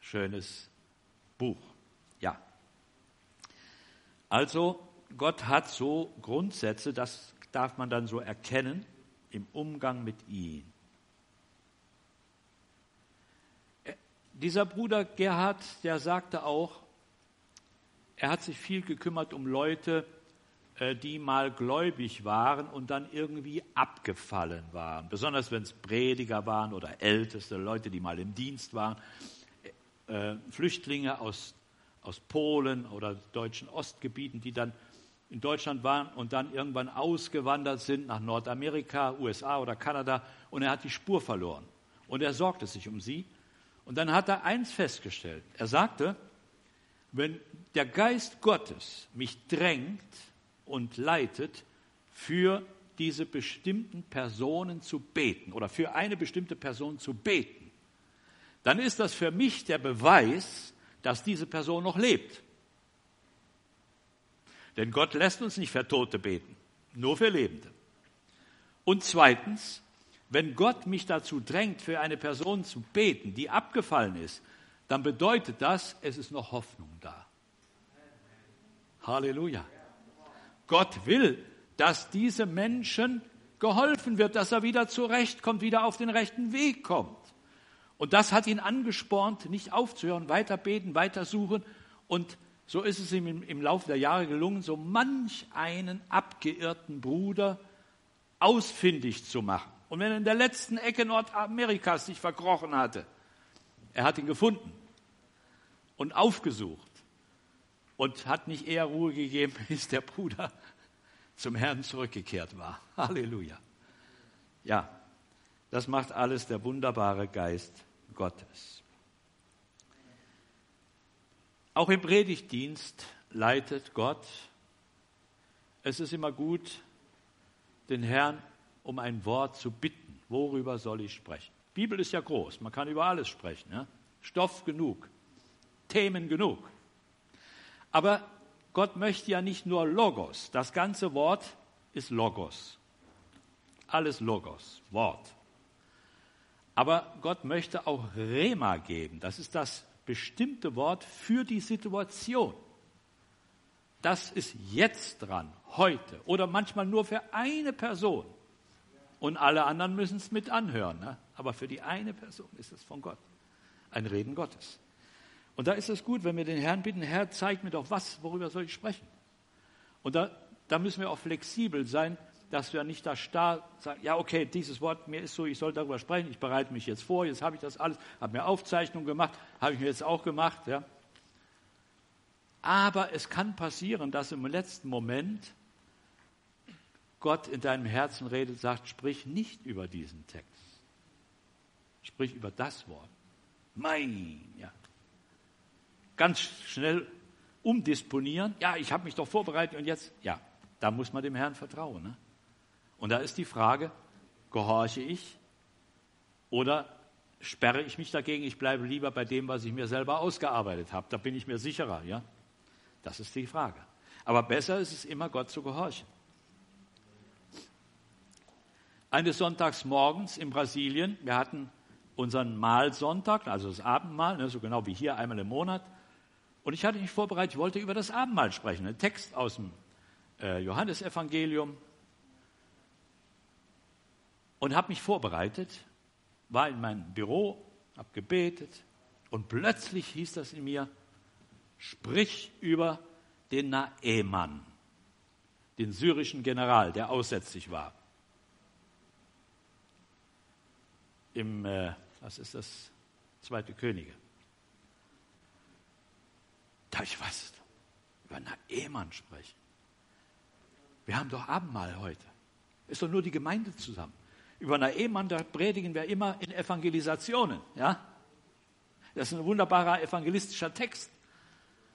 schönes Buch. Ja. Also, Gott hat so Grundsätze, das darf man dann so erkennen im Umgang mit ihm. Äh, dieser Bruder Gerhard, der sagte auch, er hat sich viel gekümmert um Leute, die mal gläubig waren und dann irgendwie abgefallen waren. Besonders wenn es Prediger waren oder älteste Leute, die mal im Dienst waren. Äh, Flüchtlinge aus, aus Polen oder deutschen Ostgebieten, die dann in Deutschland waren und dann irgendwann ausgewandert sind nach Nordamerika, USA oder Kanada und er hat die Spur verloren. Und er sorgte sich um sie. Und dann hat er eins festgestellt. Er sagte, wenn der Geist Gottes mich drängt, und leitet, für diese bestimmten Personen zu beten oder für eine bestimmte Person zu beten, dann ist das für mich der Beweis, dass diese Person noch lebt. Denn Gott lässt uns nicht für Tote beten, nur für Lebende. Und zweitens, wenn Gott mich dazu drängt, für eine Person zu beten, die abgefallen ist, dann bedeutet das, es ist noch Hoffnung da. Halleluja. Gott will, dass diese Menschen geholfen wird, dass er wieder zurechtkommt, wieder auf den rechten Weg kommt. Und das hat ihn angespornt, nicht aufzuhören, weiter beten, weiter suchen. Und so ist es ihm im, Laufe der Jahre gelungen, so manch einen abgeirrten Bruder ausfindig zu machen. Und wenn er in der letzten Ecke Nordamerikas sich verkrochen hatte, er hat ihn gefunden und aufgesucht und hat nicht eher Ruhe gegeben, bis der Bruder zum Herrn zurückgekehrt war. Halleluja. Ja, das macht alles der wunderbare Geist Gottes. Auch im Predigtdienst leitet Gott. Es ist immer gut, den Herrn um ein Wort zu bitten. Worüber soll ich sprechen? Die Bibel ist ja groß, man kann über alles sprechen. Ja? Stoff genug, Themen genug. Aber Gott möchte ja nicht nur Logos. Das ganze Wort ist Logos. Alles Logos, Wort. Aber Gott möchte auch Rema geben. Das ist das bestimmte Wort für die Situation. Das ist jetzt dran, heute oder manchmal nur für eine Person. Und alle anderen müssen es mit anhören. Ne? Aber für die eine Person ist es von Gott. Ein Reden Gottes. Und da ist es gut, wenn wir den Herrn bitten, Herr, zeig mir doch was, worüber soll ich sprechen? Und da, da müssen wir auch flexibel sein, dass wir nicht da starr sagen, ja, okay, dieses Wort, mir ist so, ich soll darüber sprechen, ich bereite mich jetzt vor, jetzt habe ich das alles, habe mir Aufzeichnungen gemacht, habe ich mir jetzt auch gemacht, ja. Aber es kann passieren, dass im letzten Moment Gott in deinem Herzen redet, sagt, sprich nicht über diesen Text. Sprich über das Wort. Mein, ja ganz schnell umdisponieren. Ja, ich habe mich doch vorbereitet und jetzt, ja, da muss man dem Herrn vertrauen. Ne? Und da ist die Frage, gehorche ich oder sperre ich mich dagegen, ich bleibe lieber bei dem, was ich mir selber ausgearbeitet habe. Da bin ich mir sicherer, ja? Das ist die Frage. Aber besser ist es immer, Gott zu gehorchen. Eines Sonntags morgens in Brasilien, wir hatten unseren Mahlsonntag, also das Abendmahl, ne, so genau wie hier einmal im Monat. Und ich hatte mich vorbereitet, ich wollte über das Abendmahl sprechen, ein Text aus dem äh, Johannesevangelium. Und habe mich vorbereitet, war in meinem Büro, habe gebetet und plötzlich hieß das in mir, sprich über den Naemann, den syrischen General, der aussätzlich war. Im, äh, was ist das, Zweite Könige. Da ich was über einen Ehemann sprechen. Wir haben doch Abendmahl heute. Ist doch nur die Gemeinde zusammen. Über einen Ehemann, da predigen wir immer in Evangelisationen. Ja? Das ist ein wunderbarer evangelistischer Text,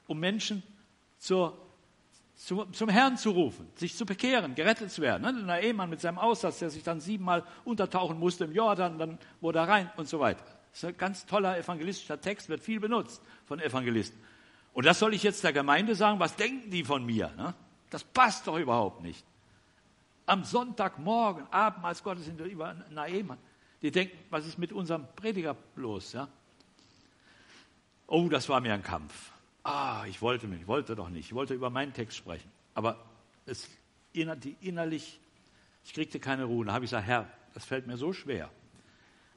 um Menschen zur, zu, zum Herrn zu rufen, sich zu bekehren, gerettet zu werden. Ne? Ehemann mit seinem Aussatz, der sich dann siebenmal untertauchen musste im Jordan, dann wurde er rein und so weiter. Das ist ein ganz toller evangelistischer Text, wird viel benutzt von Evangelisten. Und das soll ich jetzt der Gemeinde sagen, was denken die von mir? Ne? Das passt doch überhaupt nicht. Am Sonntagmorgen, Abendmahls Gottes sind wir über Naemann. Die denken, was ist mit unserem Prediger los? Ja? Oh, das war mir ein Kampf. Ah, ich wollte mich, ich wollte doch nicht. Ich wollte über meinen Text sprechen. Aber es, innerlich, ich kriegte keine Ruhe. Da habe ich gesagt, Herr, das fällt mir so schwer.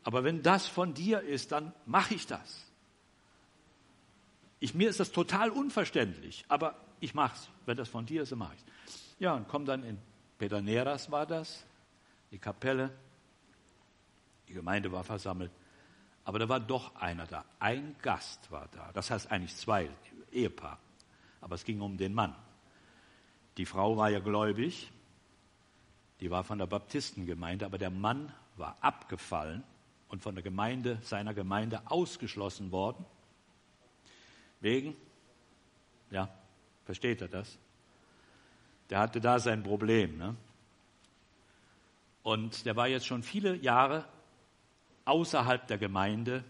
Aber wenn das von dir ist, dann mache ich das. Ich, mir ist das total unverständlich, aber ich mache es. Wenn das von dir ist, dann mache ich es. Ja, und komme dann in Pedaneras war das, die Kapelle, die Gemeinde war versammelt, aber da war doch einer da. Ein Gast war da. Das heißt eigentlich zwei, Ehepaar. Aber es ging um den Mann. Die Frau war ja gläubig, die war von der Baptistengemeinde, aber der Mann war abgefallen und von der Gemeinde, seiner Gemeinde ausgeschlossen worden. Wegen, ja, versteht er das? Der hatte da sein Problem. Ne? Und der war jetzt schon viele Jahre außerhalb der Gemeinde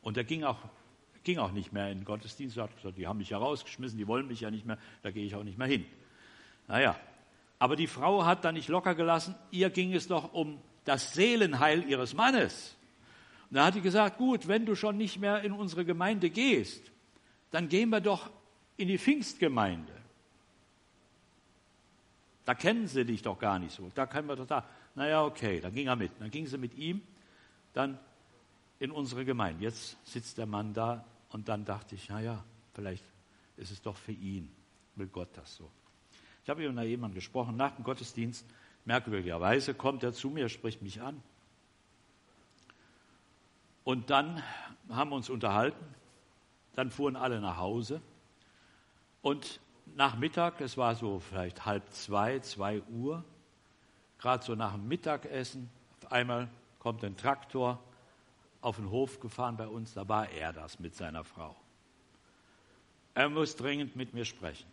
und er ging auch ging auch nicht mehr in den Gottesdienst. Er hat gesagt, die haben mich ja rausgeschmissen, die wollen mich ja nicht mehr, da gehe ich auch nicht mehr hin. Naja, aber die Frau hat da nicht locker gelassen. Ihr ging es doch um das Seelenheil ihres Mannes. Und da hat sie gesagt, gut, wenn du schon nicht mehr in unsere Gemeinde gehst, dann gehen wir doch in die Pfingstgemeinde. Da kennen sie dich doch gar nicht so. Da können wir doch da. Naja, okay, dann ging er mit. Dann ging sie mit ihm dann in unsere Gemeinde. Jetzt sitzt der Mann da und dann dachte ich, naja, vielleicht ist es doch für ihn. Will Gott das so. Ich habe mit jemandem gesprochen, nach dem Gottesdienst, merkwürdigerweise kommt er zu mir, spricht mich an. Und dann haben wir uns unterhalten, dann fuhren alle nach Hause und nach Mittag, es war so vielleicht halb zwei, zwei Uhr, gerade so nach dem Mittagessen, auf einmal kommt ein Traktor auf den Hof gefahren bei uns, da war er das mit seiner Frau. Er muss dringend mit mir sprechen.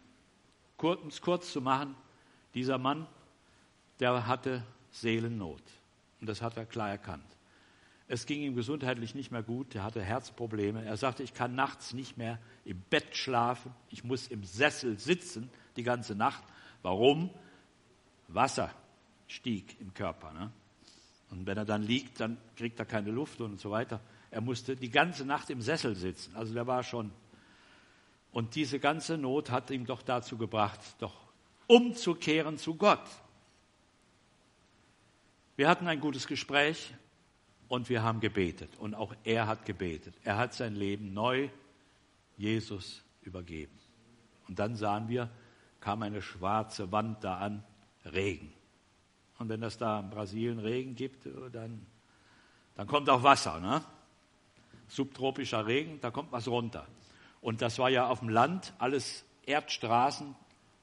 Kurz, um es kurz zu machen, dieser Mann, der hatte Seelennot. Und das hat er klar erkannt. Es ging ihm gesundheitlich nicht mehr gut, er hatte Herzprobleme. Er sagte, ich kann nachts nicht mehr im Bett schlafen, ich muss im Sessel sitzen die ganze Nacht. Warum? Wasser stieg im Körper. Ne? Und wenn er dann liegt, dann kriegt er keine Luft und so weiter. Er musste die ganze Nacht im Sessel sitzen. Also der war schon. Und diese ganze Not hat ihm doch dazu gebracht, doch umzukehren zu Gott. Wir hatten ein gutes Gespräch und wir haben gebetet. Und auch er hat gebetet. Er hat sein Leben neu Jesus übergeben. Und dann sahen wir, kam eine schwarze Wand da an, Regen. Und wenn das da in Brasilien Regen gibt, dann, dann kommt auch Wasser. Ne? Subtropischer Regen, da kommt was runter. Und das war ja auf dem Land alles Erdstraßen,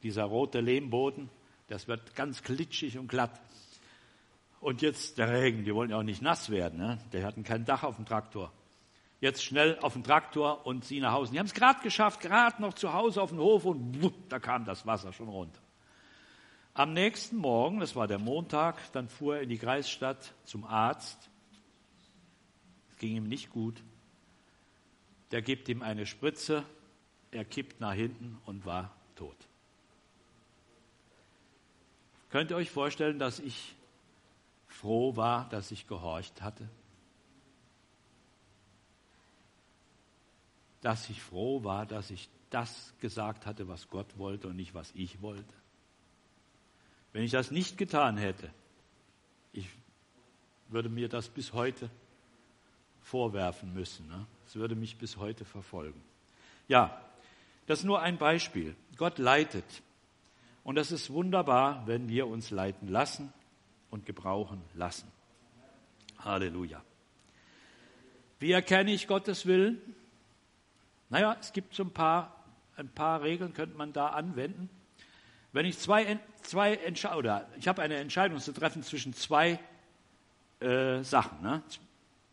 dieser rote Lehmboden, das wird ganz klitschig und glatt. Und jetzt der Regen, die wollen ja auch nicht nass werden. Ne? Die hatten kein Dach auf dem Traktor. Jetzt schnell auf den Traktor und sie nach Hause. Die haben es gerade geschafft, gerade noch zu Hause auf den Hof und wupp, da kam das Wasser schon runter. Am nächsten Morgen, das war der Montag, dann fuhr er in die Kreisstadt zum Arzt. Es ging ihm nicht gut. Der gibt ihm eine Spritze, er kippt nach hinten und war tot. Könnt ihr euch vorstellen, dass ich froh war, dass ich gehorcht hatte? Dass ich froh war, dass ich das gesagt hatte, was Gott wollte und nicht, was ich wollte? Wenn ich das nicht getan hätte, ich würde mir das bis heute vorwerfen müssen. Ne? Es würde mich bis heute verfolgen. Ja, das ist nur ein Beispiel. Gott leitet. Und das ist wunderbar, wenn wir uns leiten lassen und gebrauchen lassen. Halleluja. Wie erkenne ich Gottes Willen? Naja, es gibt so ein paar, ein paar Regeln, könnte man da anwenden. Wenn ich zwei, zwei oder ich habe eine Entscheidung zu treffen zwischen zwei äh, Sachen, ne?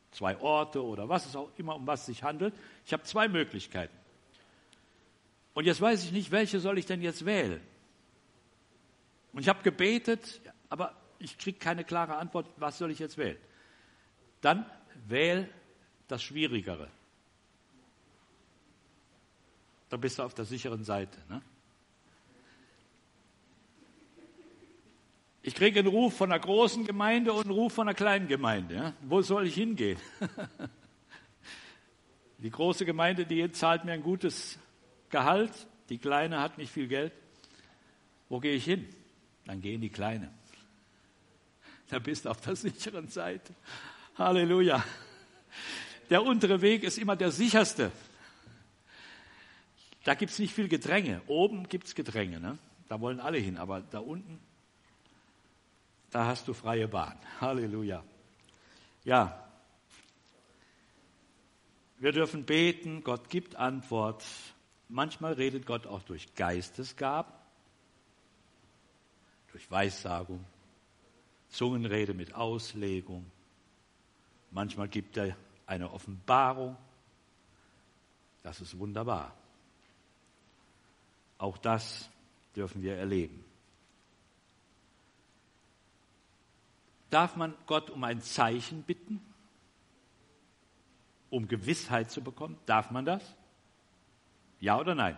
zwei Orte oder was es auch immer, um was sich handelt. Ich habe zwei Möglichkeiten. Und jetzt weiß ich nicht, welche soll ich denn jetzt wählen? Und ich habe gebetet, aber ich kriege keine klare Antwort, was soll ich jetzt wählen? Dann wähl das Schwierigere. Da bist du auf der sicheren Seite. Ne? Ich kriege einen Ruf von einer großen Gemeinde und einen Ruf von einer kleinen Gemeinde. Ja? Wo soll ich hingehen? die große Gemeinde, die zahlt mir ein gutes Gehalt. Die kleine hat nicht viel Geld. Wo gehe ich hin? Dann gehe in die kleine da bist du auf der sicheren Seite. Halleluja. Der untere Weg ist immer der sicherste. Da gibt es nicht viel Gedränge. Oben gibt es Gedränge. Ne? Da wollen alle hin. Aber da unten, da hast du freie Bahn. Halleluja. Ja. Wir dürfen beten. Gott gibt Antwort. Manchmal redet Gott auch durch Geistesgaben, durch Weissagung, Zungenrede mit Auslegung. Manchmal gibt er eine Offenbarung. Das ist wunderbar. Auch das dürfen wir erleben. Darf man Gott um ein Zeichen bitten? um Gewissheit zu bekommen? Darf man das? Ja oder nein?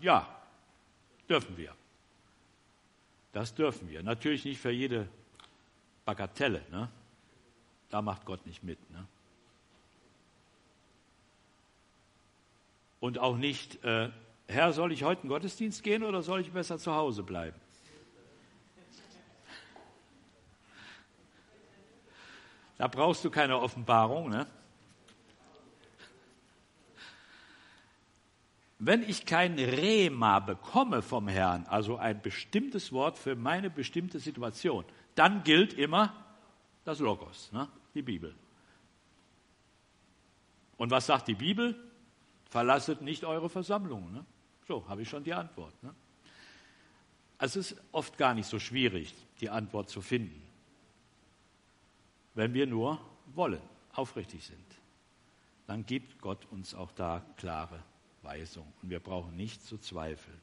Ja, dürfen wir. Das dürfen wir. Natürlich nicht für jede Bagatelle. Ne? Da macht Gott nicht mit. Ne? Und auch nicht, äh, Herr, soll ich heute in den Gottesdienst gehen oder soll ich besser zu Hause bleiben? Da brauchst du keine Offenbarung. Ne? Wenn ich kein Rema bekomme vom Herrn, also ein bestimmtes Wort für meine bestimmte Situation, dann gilt immer das Logos, ne? die Bibel. Und was sagt die Bibel? Verlasset nicht eure Versammlungen. Ne? So, habe ich schon die Antwort. Ne? Es ist oft gar nicht so schwierig, die Antwort zu finden, wenn wir nur wollen, aufrichtig sind. Dann gibt Gott uns auch da klare Weisung und wir brauchen nicht zu zweifeln.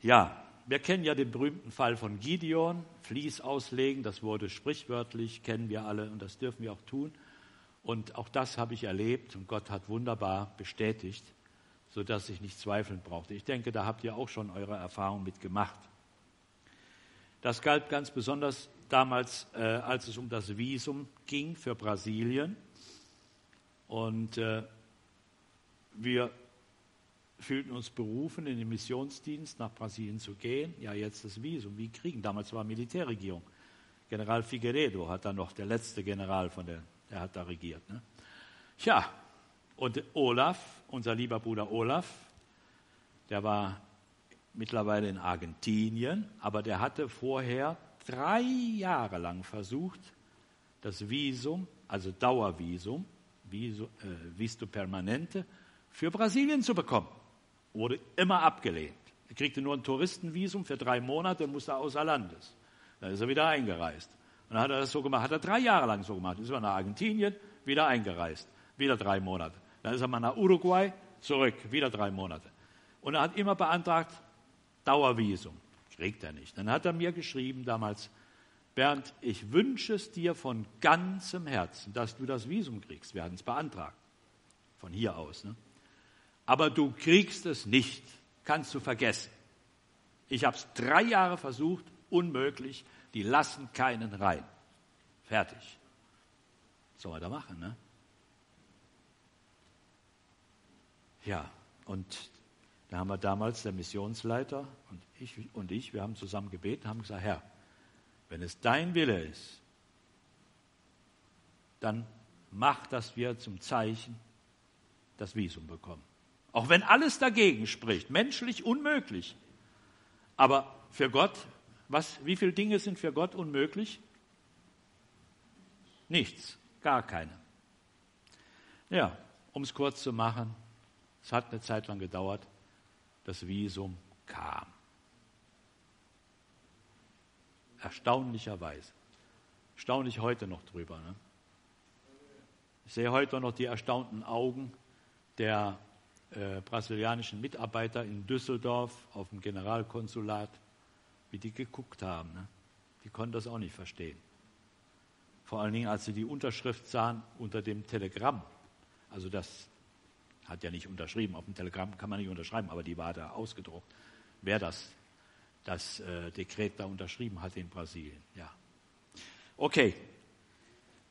Ja, wir kennen ja den berühmten Fall von Gideon, Fließ auslegen, das wurde sprichwörtlich, kennen wir alle und das dürfen wir auch tun. Und auch das habe ich erlebt und Gott hat wunderbar bestätigt, sodass ich nicht zweifeln brauchte. Ich denke, da habt ihr auch schon eure Erfahrung mitgemacht. Das galt ganz besonders damals, äh, als es um das Visum ging für Brasilien. Und äh, wir fühlten uns berufen, in den Missionsdienst nach Brasilien zu gehen. Ja, jetzt das Visum. Wie kriegen? Damals war Militärregierung. General Figueredo hat dann noch der letzte General von der, der hat da regiert. Ne? Tja, und Olaf, unser lieber Bruder Olaf, der war mittlerweile in Argentinien, aber der hatte vorher drei Jahre lang versucht, das Visum, also Dauervisum, Visto Permanente, für Brasilien zu bekommen. Wurde immer abgelehnt. Er kriegte nur ein Touristenvisum für drei Monate und musste außer Landes. Dann ist er wieder eingereist. Und dann hat er das so gemacht, hat er drei Jahre lang so gemacht. Ist er nach Argentinien, wieder eingereist. Wieder drei Monate. Dann ist er mal nach Uruguay, zurück, wieder drei Monate. Und er hat immer beantragt, Dauervisum. Kriegt er nicht. Dann hat er mir geschrieben damals, Bernd, ich wünsche es dir von ganzem Herzen, dass du das Visum kriegst. Wir hatten es beantragt. Von hier aus. Ne? Aber du kriegst es nicht. Kannst du vergessen. Ich habe es drei Jahre versucht, unmöglich. Die lassen keinen rein. Fertig. Was soll man da machen, ne? Ja, und da haben wir damals, der Missionsleiter und ich, und ich, wir haben zusammen gebeten, haben gesagt, Herr, wenn es dein Wille ist, dann mach, dass wir zum Zeichen das Visum bekommen. Auch wenn alles dagegen spricht, menschlich unmöglich. Aber für Gott, was, wie viele Dinge sind für Gott unmöglich? Nichts, gar keine. Ja, um es kurz zu machen, es hat eine Zeit lang gedauert, das Visum kam. Erstaunlicherweise. Staunlich heute noch drüber. Ne? Ich sehe heute noch die erstaunten Augen der äh, brasilianischen Mitarbeiter in Düsseldorf auf dem Generalkonsulat, wie die geguckt haben. Ne? Die konnten das auch nicht verstehen. Vor allen Dingen, als sie die Unterschrift sahen unter dem Telegramm. Also das hat ja nicht unterschrieben, auf dem Telegramm kann man nicht unterschreiben, aber die war da ausgedruckt. Wer das das äh, Dekret da unterschrieben hat in Brasilien. Ja. Okay.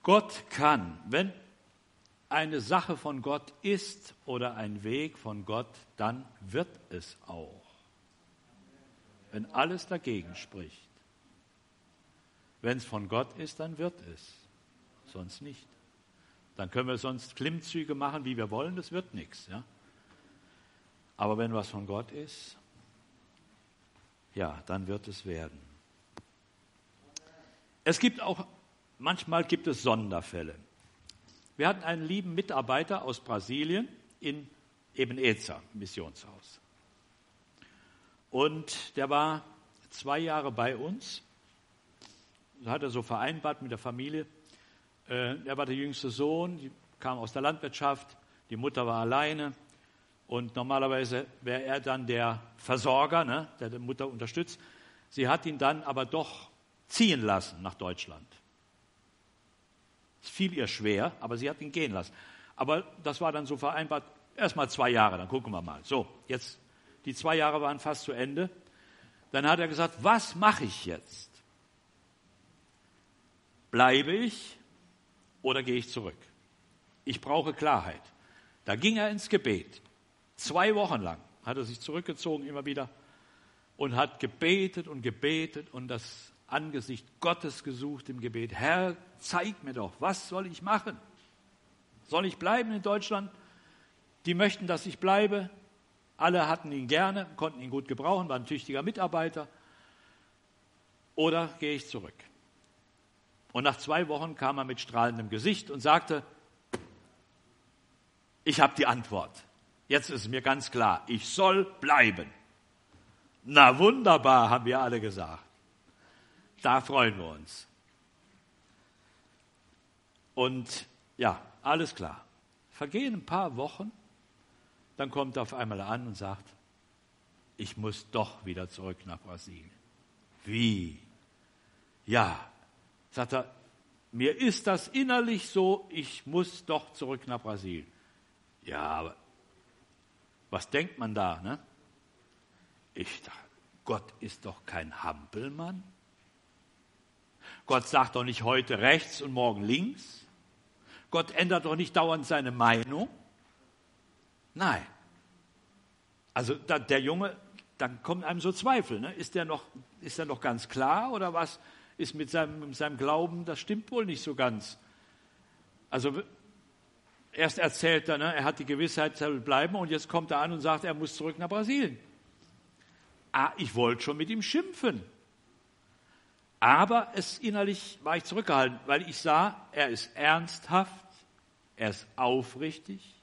Gott kann, wenn eine Sache von Gott ist oder ein Weg von Gott, dann wird es auch. Wenn alles dagegen spricht. Wenn es von Gott ist, dann wird es. Sonst nicht. Dann können wir sonst Klimmzüge machen, wie wir wollen, das wird nichts. Ja? Aber wenn was von Gott ist, ja, dann wird es werden. Es gibt auch, manchmal gibt es Sonderfälle. Wir hatten einen lieben Mitarbeiter aus Brasilien in Ebenezer, Missionshaus. Und der war zwei Jahre bei uns. Das hat er so vereinbart mit der Familie. Äh, er war der jüngste Sohn, kam aus der Landwirtschaft, die Mutter war alleine. Und normalerweise wäre er dann der Versorger, ne, der die Mutter unterstützt. Sie hat ihn dann aber doch ziehen lassen nach Deutschland. fiel ihr schwer, aber sie hat ihn gehen lassen. Aber das war dann so vereinbart, erst mal zwei Jahre, dann gucken wir mal. So, jetzt, die zwei Jahre waren fast zu Ende. Dann hat er gesagt, was mache ich jetzt? Bleibe ich oder gehe ich zurück? Ich brauche Klarheit. Da ging er ins Gebet. Zwei Wochen lang hat er sich zurückgezogen immer wieder und hat gebetet und gebetet und das Angesicht Gottes gesucht im Gebet. Herr, zeig mir doch, was soll ich machen? Soll ich bleiben in Deutschland? Die möchten, dass ich bleibe. Alle hatten ihn gerne, konnten ihn gut gebrauchen, war ein tüchtiger Mitarbeiter. Oder gehe ich zurück? Und nach zwei Wochen kam er mit strahlendem Gesicht und sagte, ich habe die Antwort. Jetzt ist mir ganz klar, ich soll bleiben. Na wunderbar, haben wir alle gesagt. Da freuen wir uns. Und ja, alles klar. Vergehen ein paar Wochen, dann kommt er auf einmal an und sagt, ich muss doch wieder zurück nach Brasilien. Wie? Ja, sagt er, mir ist das innerlich so, ich muss doch zurück nach Brasilien. Ja, aber was denkt man da? Ne? Ich dachte, Gott ist doch kein Hampelmann. Gott sagt doch nicht heute rechts und morgen links. Gott ändert doch nicht dauernd seine Meinung. Nein. Also da, der Junge, dann kommen einem so Zweifel. Ne? Ist der noch, ist der noch ganz klar oder was ist mit seinem, mit seinem Glauben? Das stimmt wohl nicht so ganz. Also erst erzählt er, ne, er hat die Gewissheit, er will bleiben und jetzt kommt er an und sagt, er muss zurück nach Brasilien. Ah, ich wollte schon mit ihm schimpfen. Aber es innerlich war ich zurückgehalten, weil ich sah, er ist ernsthaft, er ist aufrichtig.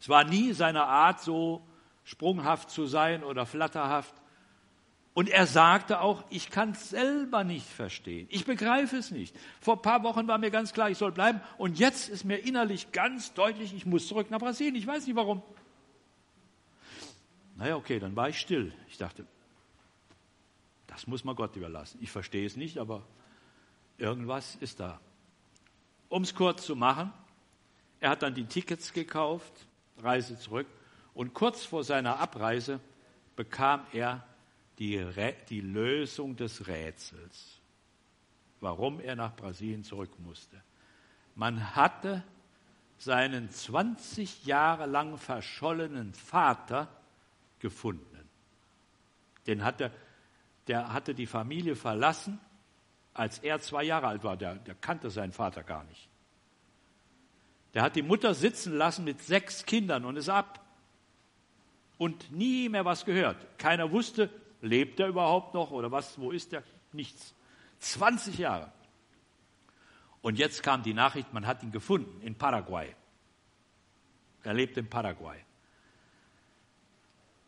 Es war nie seine Art, so sprunghaft zu sein oder flatterhaft. Und er sagte auch, ich kann es selber nicht verstehen. Ich begreife es nicht. Vor ein paar Wochen war mir ganz klar, ich soll bleiben. Und jetzt ist mir innerlich ganz deutlich, ich muss zurück nach Brasilien. Ich weiß nicht warum. Naja, okay, dann war ich still. Ich dachte, das muss man Gott überlassen. Ich verstehe es nicht, aber irgendwas ist da. Um es kurz zu machen, er hat dann die Tickets gekauft, Reise zurück. Und kurz vor seiner Abreise bekam er die, die Lösung des Rätsels, warum er nach Brasilien zurück musste. Man hatte seinen 20 Jahre lang verschollenen Vater gefunden. Den hatte, der hatte die Familie verlassen, als er zwei Jahre alt war. Der, der kannte seinen Vater gar nicht. Der hat die Mutter sitzen lassen mit sechs Kindern und ist ab. Und nie mehr was gehört. Keiner wusste, Lebt er überhaupt noch oder was? Wo ist er? Nichts. 20 Jahre. Und jetzt kam die Nachricht, man hat ihn gefunden in Paraguay. Er lebt in Paraguay.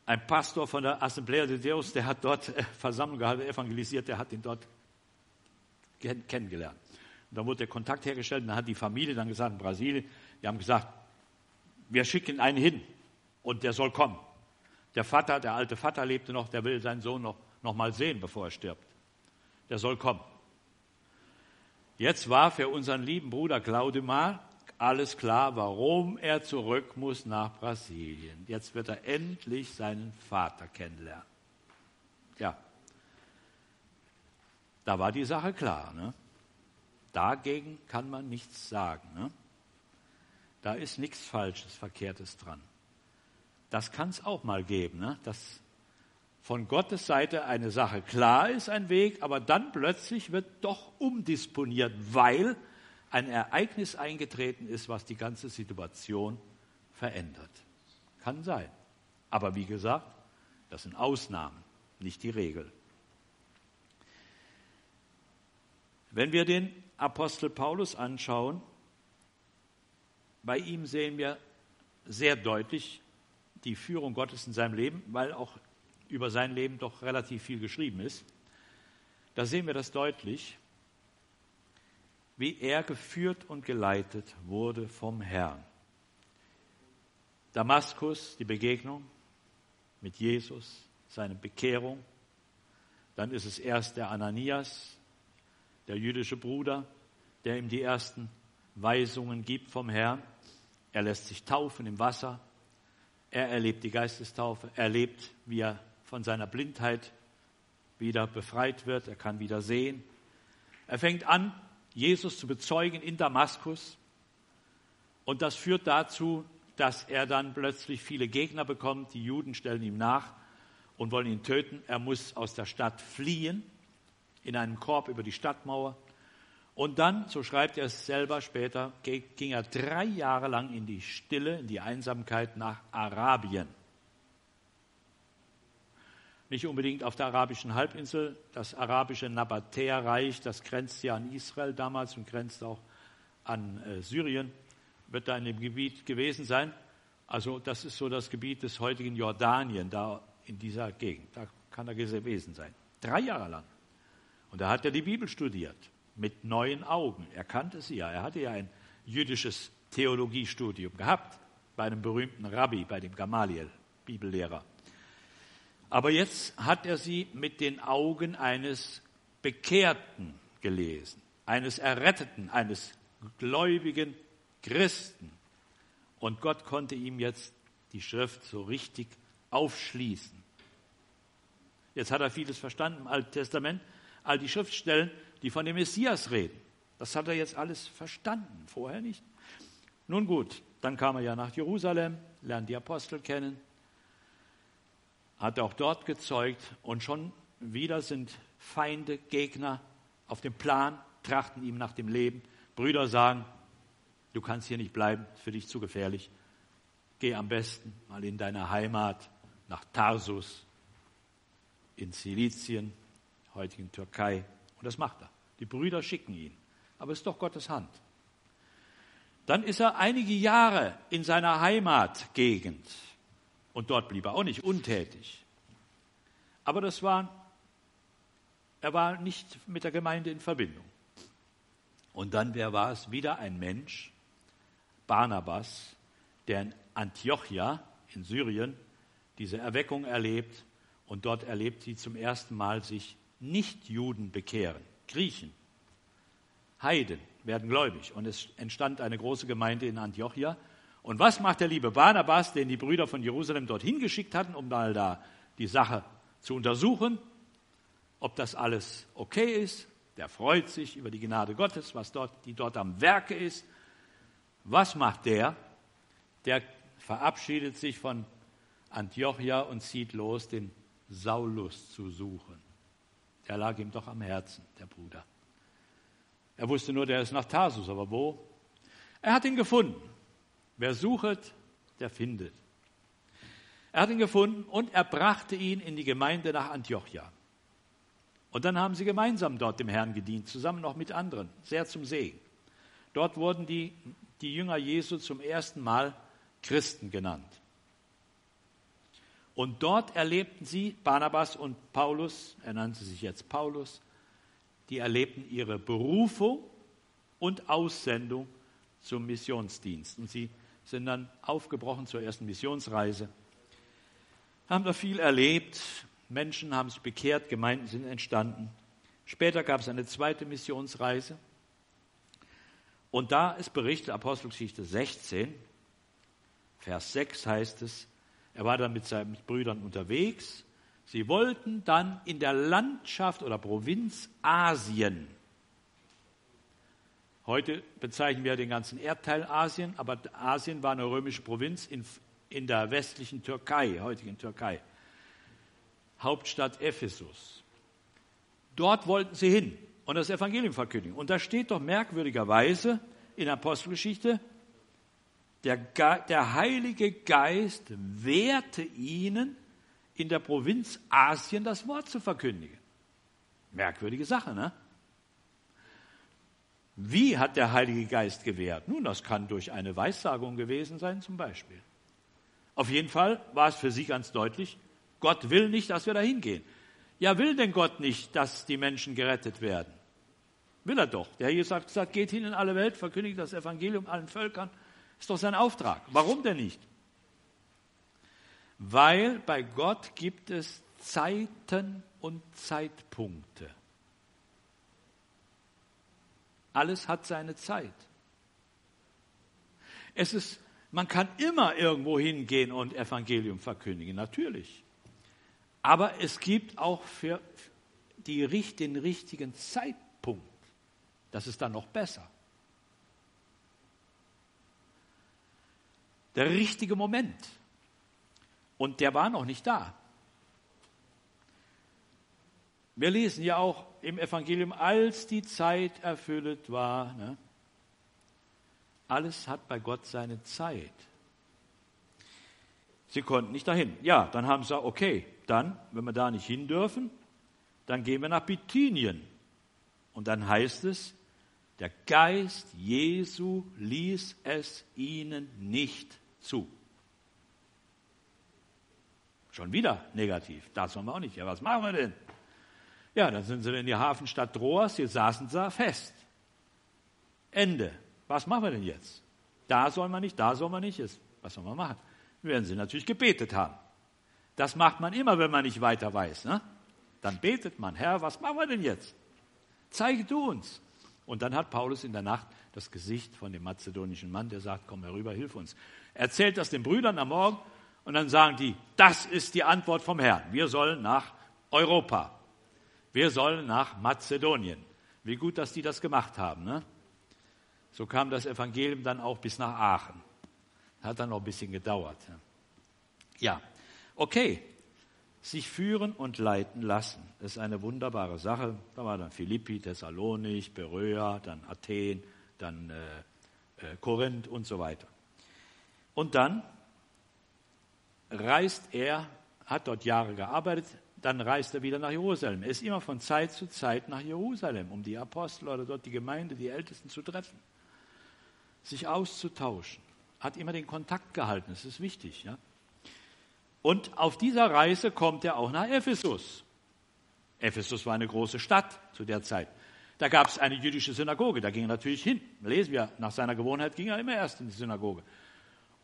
Ein Pastor von der Assemblea de Deus, der hat dort äh, Versammlung gehalten, evangelisiert, der hat ihn dort kennengelernt. Und da wurde der Kontakt hergestellt und dann hat die Familie dann gesagt, in Brasilien, die haben gesagt, wir schicken einen hin und der soll kommen. Der Vater, der alte Vater lebte noch, der will seinen Sohn noch, noch mal sehen, bevor er stirbt. Der soll kommen. Jetzt war für unseren lieben Bruder Claudemar alles klar, warum er zurück muss nach Brasilien. Jetzt wird er endlich seinen Vater kennenlernen. Ja, da war die Sache klar. Ne? Dagegen kann man nichts sagen. Ne? Da ist nichts Falsches, Verkehrtes dran. Das kann es auch mal geben, ne? dass von Gottes Seite eine Sache klar ist, ein Weg, aber dann plötzlich wird doch umdisponiert, weil ein Ereignis eingetreten ist, was die ganze Situation verändert. Kann sein. Aber wie gesagt, das sind Ausnahmen, nicht die Regel. Wenn wir den Apostel Paulus anschauen, bei ihm sehen wir sehr deutlich, die Führung Gottes in seinem Leben, weil auch über sein Leben doch relativ viel geschrieben ist. Da sehen wir das deutlich, wie er geführt und geleitet wurde vom Herrn. Damaskus, die Begegnung mit Jesus, seine Bekehrung. Dann ist es erst der Ananias, der jüdische Bruder, der ihm die ersten Weisungen gibt vom Herrn. Er lässt sich taufen im Wasser. Er erlebt die Geistestaufe. Er erlebt, wie er von seiner Blindheit wieder befreit wird. Er kann wieder sehen. Er fängt an, Jesus zu bezeugen in Damaskus. Und das führt dazu, dass er dann plötzlich viele Gegner bekommt. Die Juden stellen ihm nach und wollen ihn töten. Er muss aus der Stadt fliehen, in einem Korb über die Stadtmauer. Und dann, so schreibt er es selber später, ging er drei Jahre lang in die Stille, in die Einsamkeit nach Arabien. Nicht unbedingt auf der arabischen Halbinsel. Das arabische Nabatäerreich, das grenzt ja an Israel damals und grenzt auch an äh, Syrien, wird da in dem Gebiet gewesen sein. Also das ist so das Gebiet des heutigen Jordanien, da in dieser Gegend. Da kann er gewesen sein. Drei Jahre lang. Und da hat er die Bibel studiert mit neuen Augen. Er kannte sie ja. Er hatte ja ein jüdisches Theologiestudium gehabt bei einem berühmten Rabbi, bei dem Gamaliel, Bibellehrer. Aber jetzt hat er sie mit den Augen eines Bekehrten gelesen, eines Erretteten, eines gläubigen Christen. Und Gott konnte ihm jetzt die Schrift so richtig aufschließen. Jetzt hat er vieles verstanden im Alten Testament, all die Schriftstellen, die von dem Messias reden. Das hat er jetzt alles verstanden, vorher nicht. Nun gut, dann kam er ja nach Jerusalem, lernt die Apostel kennen, hat auch dort gezeugt und schon wieder sind Feinde, Gegner auf dem Plan, trachten ihm nach dem Leben. Brüder sagen, du kannst hier nicht bleiben, für dich zu gefährlich. Geh am besten mal in deine Heimat nach Tarsus, in Silizien, heutigen Türkei. Und das macht er. Die Brüder schicken ihn. Aber es ist doch Gottes Hand. Dann ist er einige Jahre in seiner Heimatgegend. Und dort blieb er auch nicht untätig. Aber das war, er war nicht mit der Gemeinde in Verbindung. Und dann, wer war es? Wieder ein Mensch, Barnabas, der in Antiochia in Syrien diese Erweckung erlebt und dort erlebt sie zum ersten Mal sich Nichtjuden bekehren, Griechen, Heiden werden gläubig. Und es entstand eine große Gemeinde in Antiochia. Und was macht der liebe Barnabas, den die Brüder von Jerusalem dorthin geschickt hatten, um mal da die Sache zu untersuchen, ob das alles okay ist? Der freut sich über die Gnade Gottes, was dort, die dort am Werke ist. Was macht der? Der verabschiedet sich von Antiochia und zieht los, den Saulus zu suchen. Der lag ihm doch am Herzen, der Bruder. Er wusste nur, der ist nach Tarsus, aber wo? Er hat ihn gefunden. Wer sucht, der findet. Er hat ihn gefunden und er brachte ihn in die Gemeinde nach Antiochia. Und dann haben sie gemeinsam dort dem Herrn gedient, zusammen noch mit anderen, sehr zum Segen. Dort wurden die, die Jünger Jesu zum ersten Mal Christen genannt. Und dort erlebten sie, Barnabas und Paulus, er nannte sich jetzt Paulus, die erlebten ihre Berufung und Aussendung zum Missionsdienst. Und sie sind dann aufgebrochen zur ersten Missionsreise, haben da viel erlebt, Menschen haben sich bekehrt, Gemeinden sind entstanden. Später gab es eine zweite Missionsreise. Und da ist berichtet, Apostelgeschichte 16, Vers 6 heißt es, er war dann mit seinen Brüdern unterwegs. Sie wollten dann in der Landschaft oder Provinz Asien, heute bezeichnen wir den ganzen Erdteil Asien, aber Asien war eine römische Provinz in, in der westlichen Türkei, heutigen Türkei, Hauptstadt Ephesus. Dort wollten sie hin und das Evangelium verkündigen. Und da steht doch merkwürdigerweise in der Apostelgeschichte, der, der Heilige Geist wehrte ihnen, in der Provinz Asien das Wort zu verkündigen. Merkwürdige Sache, ne? Wie hat der Heilige Geist gewährt? Nun, das kann durch eine Weissagung gewesen sein, zum Beispiel. Auf jeden Fall war es für sie ganz deutlich, Gott will nicht, dass wir da hingehen. Ja, will denn Gott nicht, dass die Menschen gerettet werden? Will er doch. Der Herr Jesus hat gesagt, geht hin in alle Welt, verkündigt das Evangelium allen Völkern. Ist doch sein Auftrag. Warum denn nicht? Weil bei Gott gibt es Zeiten und Zeitpunkte. Alles hat seine Zeit. Es ist, man kann immer irgendwo hingehen und Evangelium verkündigen, natürlich. Aber es gibt auch für die, den richtigen Zeitpunkt. Das ist dann noch besser. Der richtige Moment. Und der war noch nicht da. Wir lesen ja auch im Evangelium, als die Zeit erfüllt war. Ne? Alles hat bei Gott seine Zeit. Sie konnten nicht dahin. Ja, dann haben sie gesagt, okay, dann, wenn wir da nicht hin dürfen, dann gehen wir nach Bithynien. Und dann heißt es, der Geist Jesu ließ es ihnen nicht zu. Schon wieder negativ. Das wollen wir auch nicht. Ja, was machen wir denn? Ja, dann sind sie in die Hafenstadt Troas, jetzt saßen sie fest. Ende. Was machen wir denn jetzt? Da soll man nicht, da soll man nicht. Jetzt, was soll man machen? Werden sie natürlich gebetet haben. Das macht man immer, wenn man nicht weiter weiß. Ne? Dann betet man, Herr, was machen wir denn jetzt? Zeige du uns. Und dann hat Paulus in der Nacht das Gesicht von dem mazedonischen Mann, der sagt, komm herüber, hilf uns. Erzählt das den Brüdern am Morgen und dann sagen die, das ist die Antwort vom Herrn. Wir sollen nach Europa. Wir sollen nach Mazedonien. Wie gut, dass die das gemacht haben. Ne? So kam das Evangelium dann auch bis nach Aachen. Hat dann noch ein bisschen gedauert. Ja, okay. Sich führen und leiten lassen, ist eine wunderbare Sache. Da war dann Philippi, Thessalonich, Beröa, dann Athen, dann äh, äh, Korinth und so weiter. Und dann reist er, hat dort Jahre gearbeitet, dann reist er wieder nach Jerusalem. Er ist immer von Zeit zu Zeit nach Jerusalem, um die Apostel oder dort die Gemeinde, die Ältesten zu treffen, sich auszutauschen. Hat immer den Kontakt gehalten, das ist wichtig. Ja? Und auf dieser Reise kommt er auch nach Ephesus. Ephesus war eine große Stadt zu der Zeit. Da gab es eine jüdische Synagoge, da ging er natürlich hin. Lesen wir, nach seiner Gewohnheit ging er immer erst in die Synagoge.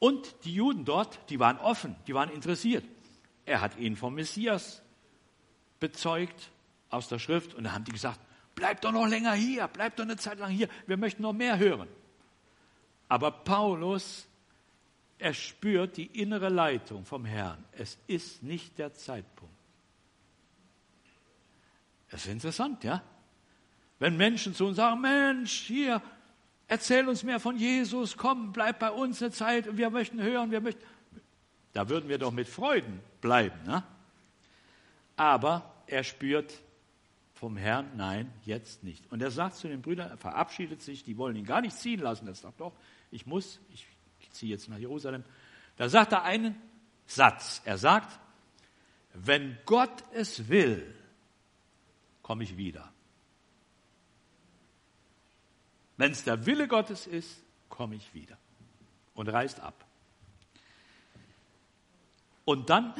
Und die Juden dort, die waren offen, die waren interessiert. Er hat ihnen vom Messias bezeugt aus der Schrift und dann haben die gesagt, bleib doch noch länger hier, bleib doch eine Zeit lang hier, wir möchten noch mehr hören. Aber Paulus, er spürt die innere Leitung vom Herrn. Es ist nicht der Zeitpunkt. Das ist interessant, ja? Wenn Menschen zu uns sagen, Mensch, hier, erzähl uns mehr von Jesus, komm, bleib bei uns eine Zeit und wir möchten hören, wir möchten. Da würden wir doch mit Freuden bleiben, ne? aber er spürt vom Herrn, nein, jetzt nicht. Und er sagt zu den Brüdern, er verabschiedet sich, die wollen ihn gar nicht ziehen lassen. Er sagt doch, ich muss, ich ziehe jetzt nach Jerusalem. Da sagt er einen Satz. Er sagt, wenn Gott es will, komme ich wieder. Wenn es der Wille Gottes ist, komme ich wieder. Und reist ab. Und dann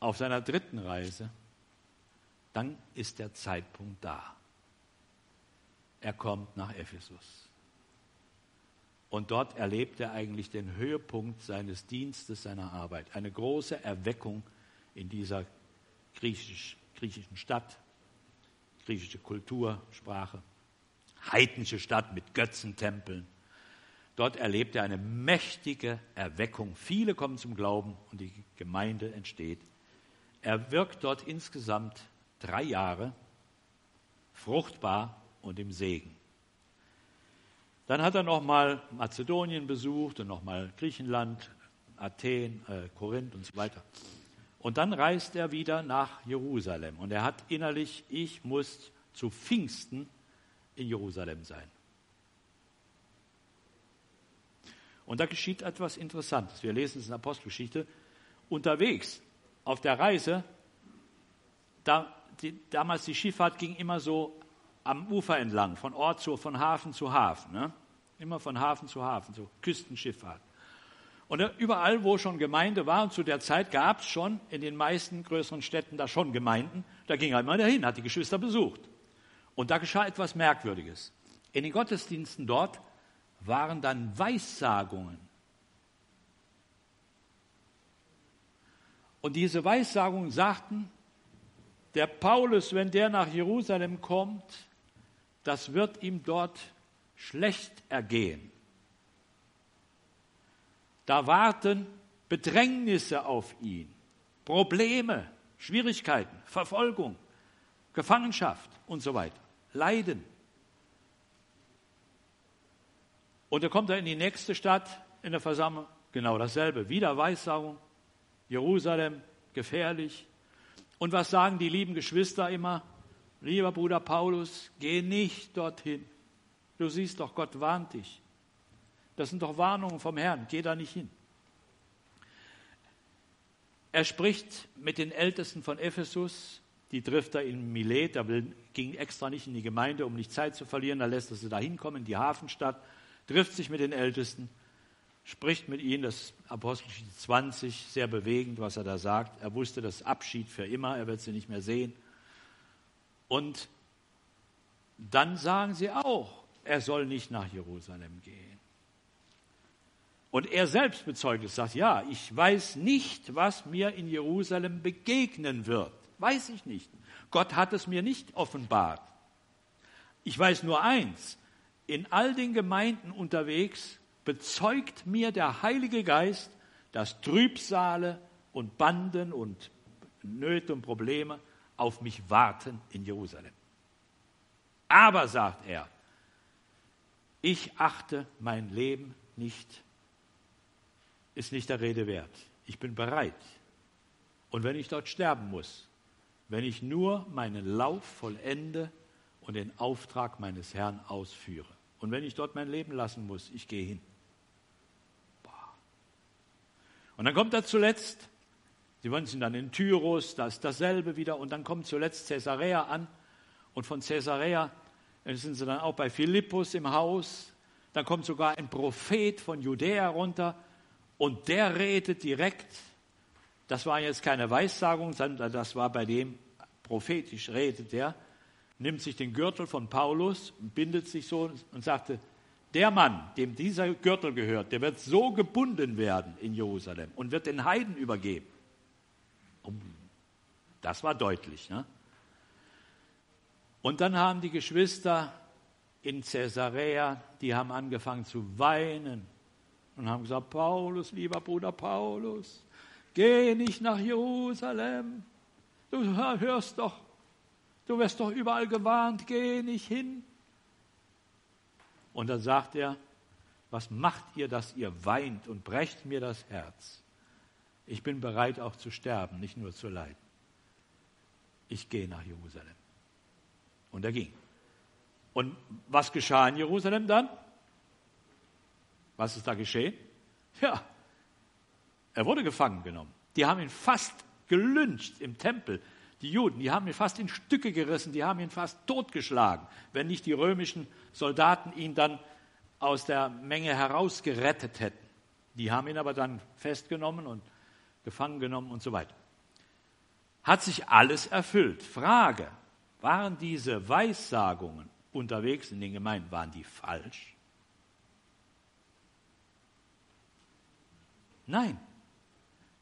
auf seiner dritten Reise, dann ist der Zeitpunkt da. Er kommt nach Ephesus. Und dort erlebt er eigentlich den Höhepunkt seines Dienstes, seiner Arbeit. Eine große Erweckung in dieser griechisch, griechischen Stadt, griechische Kultur, Sprache, heidnische Stadt mit Götzentempeln. Dort erlebt er eine mächtige Erweckung. Viele kommen zum Glauben und die Gemeinde entsteht er wirkt dort insgesamt drei Jahre, fruchtbar und im Segen. Dann hat er nochmal Mazedonien besucht und nochmal Griechenland, Athen, äh, Korinth und so weiter. Und dann reist er wieder nach Jerusalem. Und er hat innerlich, ich muss zu Pfingsten in Jerusalem sein. Und da geschieht etwas Interessantes. Wir lesen es in der Apostelgeschichte. Unterwegs auf der Reise, da, die, damals die Schifffahrt ging immer so am Ufer entlang, von Ort zu, von Hafen zu Hafen. Ne? Immer von Hafen zu Hafen, so Küstenschifffahrt. Und überall, wo schon Gemeinde war, und zu der Zeit gab es schon in den meisten größeren Städten da schon Gemeinden, da ging er immer dahin, hat die Geschwister besucht. Und da geschah etwas Merkwürdiges. In den Gottesdiensten dort waren dann Weissagungen. Und diese Weissagungen sagten, der Paulus, wenn der nach Jerusalem kommt, das wird ihm dort schlecht ergehen. Da warten Bedrängnisse auf ihn, Probleme, Schwierigkeiten, Verfolgung, Gefangenschaft und so weiter, Leiden. Und dann kommt er in die nächste Stadt in der Versammlung, genau dasselbe, wieder Weissagung, Jerusalem, gefährlich. Und was sagen die lieben Geschwister immer? Lieber Bruder Paulus, geh nicht dorthin. Du siehst doch, Gott warnt dich. Das sind doch Warnungen vom Herrn, geh da nicht hin. Er spricht mit den Ältesten von Ephesus, die trifft er in Milet, er will, ging extra nicht in die Gemeinde, um nicht Zeit zu verlieren, da lässt er sie da hinkommen, in die Hafenstadt, trifft sich mit den Ältesten, spricht mit ihnen, das Apostelgeschichte 20, sehr bewegend, was er da sagt. Er wusste, das Abschied für immer, er wird sie nicht mehr sehen. Und dann sagen sie auch, er soll nicht nach Jerusalem gehen. Und er selbst bezeugt es, sagt, ja, ich weiß nicht, was mir in Jerusalem begegnen wird. Weiß ich nicht. Gott hat es mir nicht offenbart. Ich weiß nur eins, in all den Gemeinden unterwegs bezeugt mir der Heilige Geist, dass Trübsale und Banden und Nöte und Probleme auf mich warten in Jerusalem. Aber, sagt er, ich achte mein Leben nicht, ist nicht der Rede wert. Ich bin bereit. Und wenn ich dort sterben muss, wenn ich nur meinen Lauf vollende und den Auftrag meines Herrn ausführe. Und wenn ich dort mein Leben lassen muss, ich gehe hin. Und dann kommt er zuletzt, sie sind dann in Tyrus, da ist dasselbe wieder, und dann kommt zuletzt Caesarea an. Und von Caesarea sind sie dann auch bei Philippus im Haus. Dann kommt sogar ein Prophet von Judäa runter und der redet direkt. Das war jetzt keine Weissagung, sondern das war bei dem prophetisch redet der, nimmt sich den Gürtel von Paulus, bindet sich so und sagte, der Mann, dem dieser Gürtel gehört, der wird so gebunden werden in Jerusalem und wird den Heiden übergeben. Das war deutlich. Ne? Und dann haben die Geschwister in Caesarea, die haben angefangen zu weinen und haben gesagt, Paulus, lieber Bruder Paulus, geh nicht nach Jerusalem. Du hörst doch, du wirst doch überall gewarnt, geh nicht hin. Und dann sagt er, was macht ihr, dass ihr weint und brecht mir das Herz? Ich bin bereit auch zu sterben, nicht nur zu leiden. Ich gehe nach Jerusalem. Und er ging. Und was geschah in Jerusalem dann? Was ist da geschehen? Ja, er wurde gefangen genommen. Die haben ihn fast gelünscht im Tempel. Die Juden, die haben ihn fast in Stücke gerissen, die haben ihn fast totgeschlagen, wenn nicht die römischen Soldaten ihn dann aus der Menge herausgerettet hätten. Die haben ihn aber dann festgenommen und gefangen genommen und so weiter. Hat sich alles erfüllt? Frage, waren diese Weissagungen unterwegs in den Gemeinden, waren die falsch? Nein,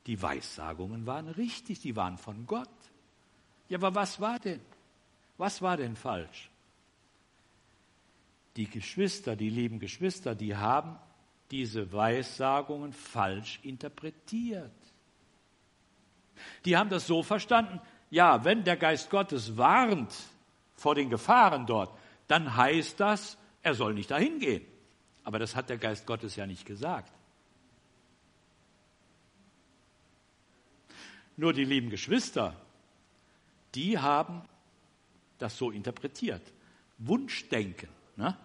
die Weissagungen waren richtig, die waren von Gott. Ja, aber was war denn? Was war denn falsch? Die Geschwister, die lieben Geschwister, die haben diese Weissagungen falsch interpretiert. Die haben das so verstanden, ja, wenn der Geist Gottes warnt vor den Gefahren dort, dann heißt das, er soll nicht dahin gehen. Aber das hat der Geist Gottes ja nicht gesagt. Nur die lieben Geschwister, die haben das so interpretiert. Wunschdenken. Ne?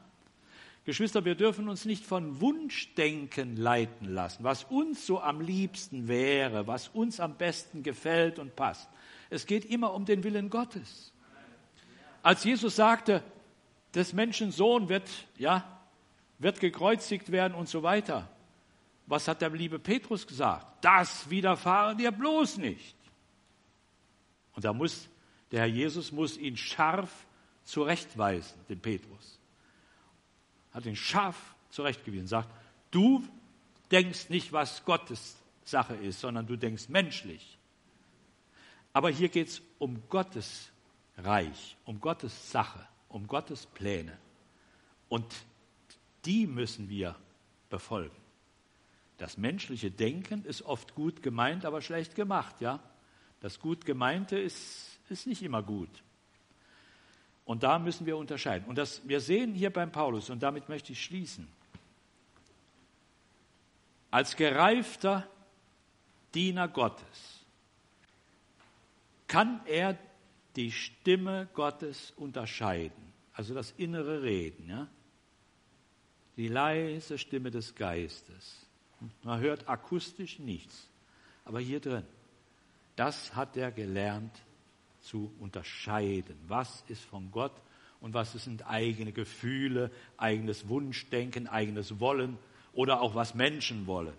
Geschwister, wir dürfen uns nicht von Wunschdenken leiten lassen, was uns so am liebsten wäre, was uns am besten gefällt und passt. Es geht immer um den Willen Gottes. Als Jesus sagte, des Menschen Sohn wird, ja, wird gekreuzigt werden und so weiter. Was hat der liebe Petrus gesagt? Das widerfahren dir bloß nicht. Und da muss der Herr Jesus muss ihn scharf zurechtweisen, den Petrus. Hat ihn scharf zurechtgewiesen, sagt, du denkst nicht, was Gottes Sache ist, sondern du denkst menschlich. Aber hier geht es um Gottes Reich, um Gottes Sache, um Gottes Pläne. Und die müssen wir befolgen. Das menschliche Denken ist oft gut gemeint, aber schlecht gemacht, ja. Das gut gemeinte ist, ist nicht immer gut. Und da müssen wir unterscheiden. Und das, wir sehen hier beim Paulus, und damit möchte ich schließen, als gereifter Diener Gottes kann er die Stimme Gottes unterscheiden, also das innere Reden, ja? die leise Stimme des Geistes. Man hört akustisch nichts, aber hier drin, das hat er gelernt zu unterscheiden. Was ist von Gott und was sind eigene Gefühle, eigenes Wunschdenken, eigenes Wollen oder auch was Menschen wollen.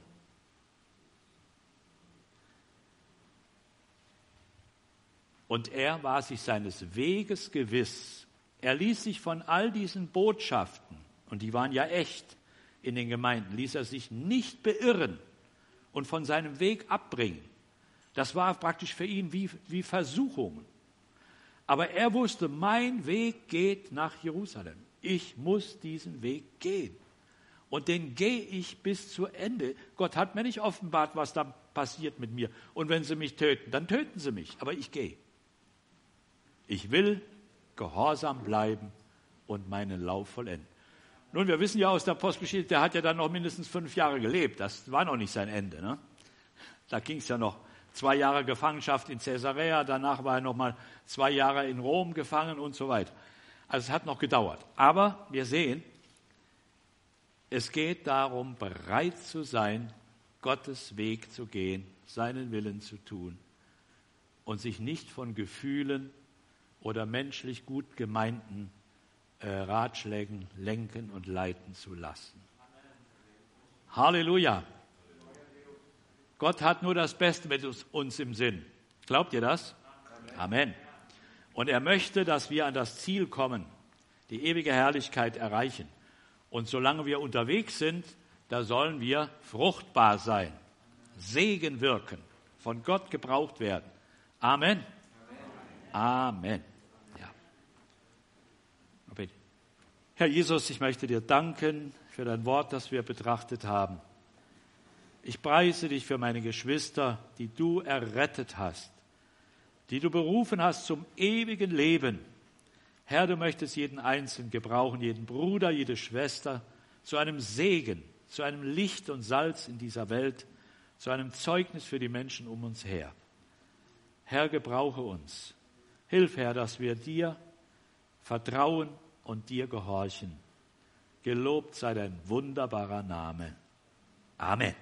Und er war sich seines Weges gewiss. Er ließ sich von all diesen Botschaften, und die waren ja echt in den Gemeinden, ließ er sich nicht beirren und von seinem Weg abbringen. Das war praktisch für ihn wie, wie Versuchungen. Aber er wusste, mein Weg geht nach Jerusalem. Ich muss diesen Weg gehen. Und den gehe ich bis zu Ende. Gott hat mir nicht offenbart, was da passiert mit mir. Und wenn sie mich töten, dann töten sie mich. Aber ich gehe. Ich will gehorsam bleiben und meinen Lauf vollenden. Nun, wir wissen ja aus der Postgeschichte, der hat ja dann noch mindestens fünf Jahre gelebt. Das war noch nicht sein Ende. Ne? Da ging es ja noch zwei Jahre Gefangenschaft in Caesarea, danach war er noch mal zwei Jahre in Rom gefangen und so weiter. Also es hat noch gedauert. Aber wir sehen, es geht darum, bereit zu sein, Gottes Weg zu gehen, seinen Willen zu tun und sich nicht von Gefühlen oder menschlich gut gemeinten äh, Ratschlägen lenken und leiten zu lassen. Halleluja. Gott hat nur das Beste mit uns im Sinn. Glaubt ihr das? Amen. Und er möchte, dass wir an das Ziel kommen, die ewige Herrlichkeit erreichen. Und solange wir unterwegs sind, da sollen wir fruchtbar sein, Segen wirken, von Gott gebraucht werden. Amen. Amen. Herr Jesus, ich möchte dir danken für dein Wort, das wir betrachtet haben. Ich preise dich für meine Geschwister, die du errettet hast, die du berufen hast zum ewigen Leben. Herr, du möchtest jeden Einzelnen gebrauchen, jeden Bruder, jede Schwester, zu einem Segen, zu einem Licht und Salz in dieser Welt, zu einem Zeugnis für die Menschen um uns her. Herr, gebrauche uns. Hilf, Herr, dass wir dir vertrauen und dir gehorchen. Gelobt sei dein wunderbarer Name. Amen.